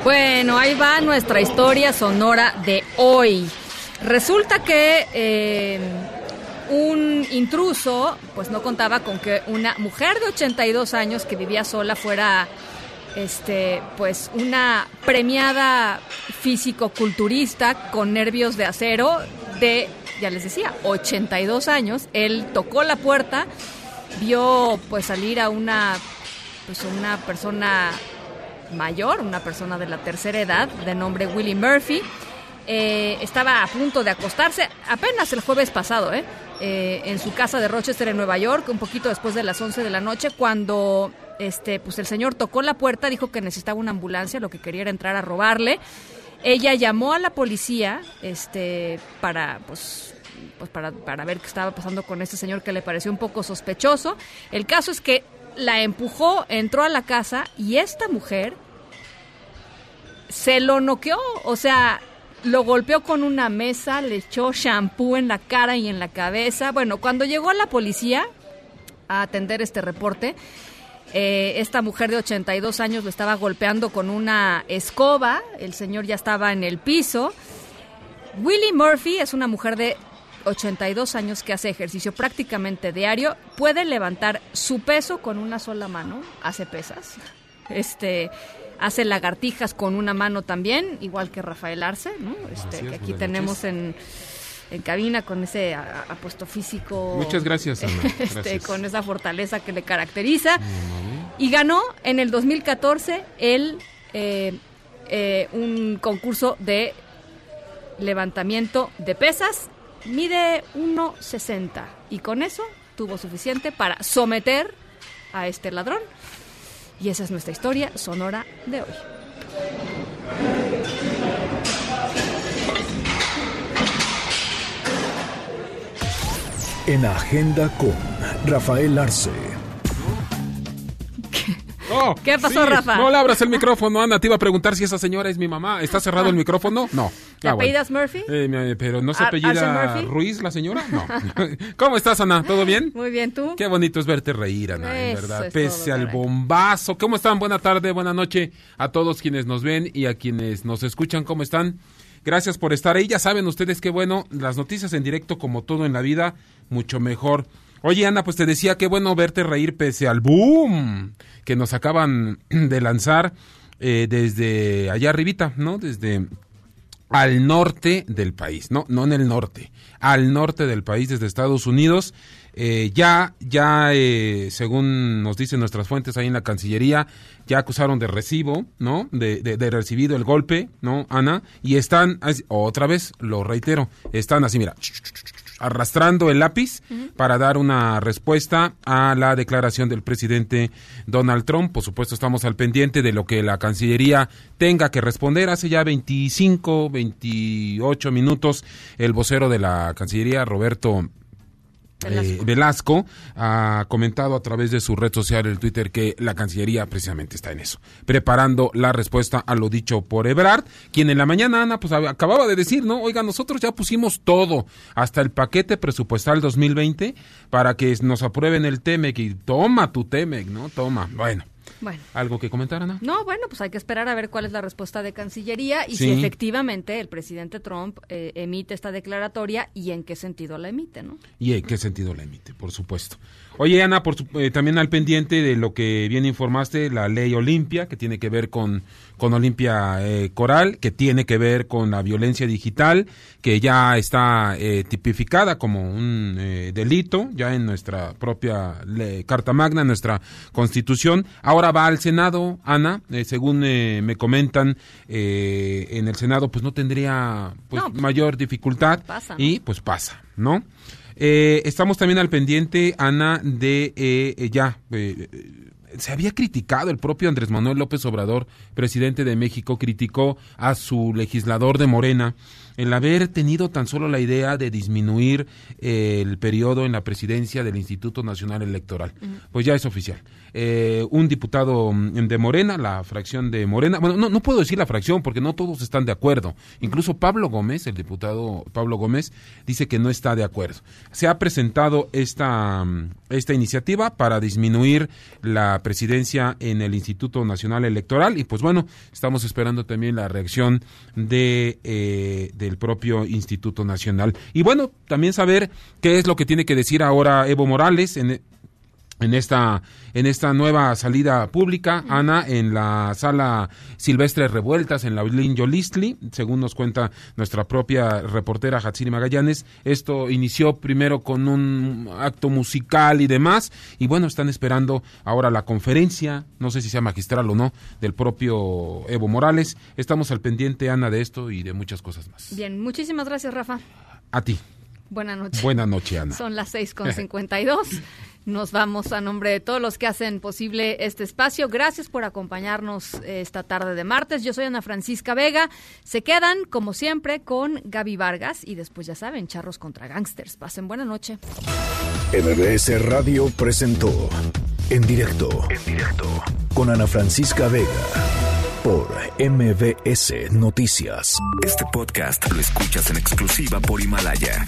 Bueno, ahí va nuestra historia sonora de hoy. Resulta que eh, un intruso, pues no contaba con que una mujer de 82 años que vivía sola fuera, este, pues una premiada físico-culturista con nervios de acero de, ya les decía, 82 años. Él tocó la puerta, vio pues salir a una, pues una persona mayor, una persona de la tercera edad, de nombre Willie Murphy. Eh, estaba a punto de acostarse apenas el jueves pasado, ¿eh? Eh, en su casa de Rochester, en Nueva York, un poquito después de las 11 de la noche, cuando este, pues el señor tocó la puerta, dijo que necesitaba una ambulancia, lo que quería era entrar a robarle. Ella llamó a la policía este, para, pues, pues para, para ver qué estaba pasando con este señor que le pareció un poco sospechoso. El caso es que la empujó, entró a la casa y esta mujer se lo noqueó, o sea, lo golpeó con una mesa, le echó shampoo en la cara y en la cabeza. Bueno, cuando llegó la policía a atender este reporte, eh, esta mujer de 82 años lo estaba golpeando con una escoba, el señor ya estaba en el piso. Willie Murphy es una mujer de 82 años que hace ejercicio prácticamente diario, puede levantar su peso con una sola mano, hace pesas. Este hace lagartijas con una mano también, igual que Rafael Arce, ¿no? Este, es, que aquí tenemos en, en cabina con ese apuesto físico. Muchas gracias, Ana. este, con esa fortaleza que le caracteriza. Y ganó en el 2014 el, eh, eh, un concurso de levantamiento de pesas mide 1,60 y con eso tuvo suficiente para someter a este ladrón. Y esa es nuestra historia sonora de hoy. En Agenda con Rafael Arce. Oh, ¿Qué pasó, sí. Rafa? No le abras el micrófono, Ana. Te iba a preguntar si esa señora es mi mamá. ¿Está cerrado el micrófono? No. ¿Te Ah, bueno. apellidas Murphy? Eh, pero no se Ar- apellida? Ruiz, la señora. No. ¿Cómo estás, Ana? ¿Todo bien? Muy bien, ¿tú? Qué bonito es verte reír, Ana, en verdad. es Pese todo, al caray. bombazo. ¿Cómo están? Buena tarde, buena noche a todos quienes nos ven y a quienes nos escuchan. ¿Cómo están? Gracias por estar ahí. Ya saben ustedes que bueno, las noticias en directo, como todo en la vida, mucho mejor. Oye, Ana, pues te decía qué bueno verte reír pese al boom que nos acaban de lanzar eh, desde allá arribita, ¿no? Desde al norte del país, no, no en el norte, al norte del país desde Estados Unidos. Eh, ya, ya, eh, según nos dicen nuestras fuentes ahí en la Cancillería, ya acusaron de recibo, ¿no? De, de, de recibido el golpe, ¿no, Ana? Y están, otra vez, lo reitero, están así, mira, arrastrando el lápiz para dar una respuesta a la declaración del presidente Donald Trump. Por supuesto, estamos al pendiente de lo que la Cancillería tenga que responder. Hace ya 25, 28 minutos, el vocero de la Cancillería, Roberto eh, Velasco ha comentado a través de su red social, el Twitter, que la Cancillería precisamente está en eso, preparando la respuesta a lo dicho por Ebrard, quien en la mañana, Ana, pues ab- acababa de decir, ¿no? Oiga, nosotros ya pusimos todo, hasta el paquete presupuestal 2020, para que nos aprueben el TEMEC y toma tu TEMEC, ¿no? Toma. Bueno, Bueno. ¿algo que comentar, Ana? No, bueno, pues hay que esperar a ver cuál es la respuesta de Cancillería y Sí. si efectivamente el presidente Trump eh, emite esta declaratoria y en qué sentido la emite, ¿no? ¿Y en qué sentido la emite? Por supuesto. Oye, Ana, por su- eh, también al pendiente de lo que bien informaste, la ley Olimpia, que tiene que ver con, con Olimpia eh, Coral, que tiene que ver con la violencia digital, que ya está eh, tipificada como un eh, delito, ya en nuestra propia Carta Magna, nuestra Constitución. Ahora va al Senado, Ana, eh, según eh, me comentan, en el Senado pues no tendría pues, No, pues, mayor dificultad y pues pasa, ¿no? Estamos también al pendiente, Ana, de ya. Se había criticado el propio Andrés Manuel López Obrador, presidente de México, criticó a su legislador de Morena el haber tenido tan solo la idea de disminuir eh, el periodo en la presidencia del Instituto Nacional Electoral. Pues ya es oficial. Eh, un diputado mm, de Morena, la fracción de Morena, bueno, no, no puedo decir la fracción porque no todos están de acuerdo. Incluso Pablo Gómez, el diputado Pablo Gómez, dice que no está de acuerdo. Se ha presentado esta, mm, esta iniciativa para disminuir la presidencia en el Instituto Nacional Electoral y pues bueno, estamos esperando también la reacción de, eh, del propio Instituto Nacional. Y bueno, también saber qué es lo que tiene que decir ahora Evo Morales en, en esta, en esta nueva salida pública, Ana, en la sala Silvestre Revueltas, en la Yolistli, según nos cuenta nuestra propia reportera Hatsiri Magallanes, esto inició primero con un acto musical y demás, y bueno, están esperando ahora la conferencia, no sé si sea magistral o no, del propio Evo Morales. Estamos al pendiente, Ana, de esto y de muchas cosas más. Bien, muchísimas gracias, Rafa. A ti. Buenas noches. Buenas noches, Ana. Son las 6.52. Nos vamos a nombre de todos los que hacen posible este espacio. Gracias por acompañarnos eh, esta tarde de martes. Yo soy Ana Francisca Vega. Se quedan, como siempre, con Gaby Vargas y después, ya saben, charros contra gangsters. Pasen buena noche. MBS Radio presentó En directo, en directo, con Ana Francisca Vega, por MBS Noticias. Este podcast lo escuchas en exclusiva por Himalaya.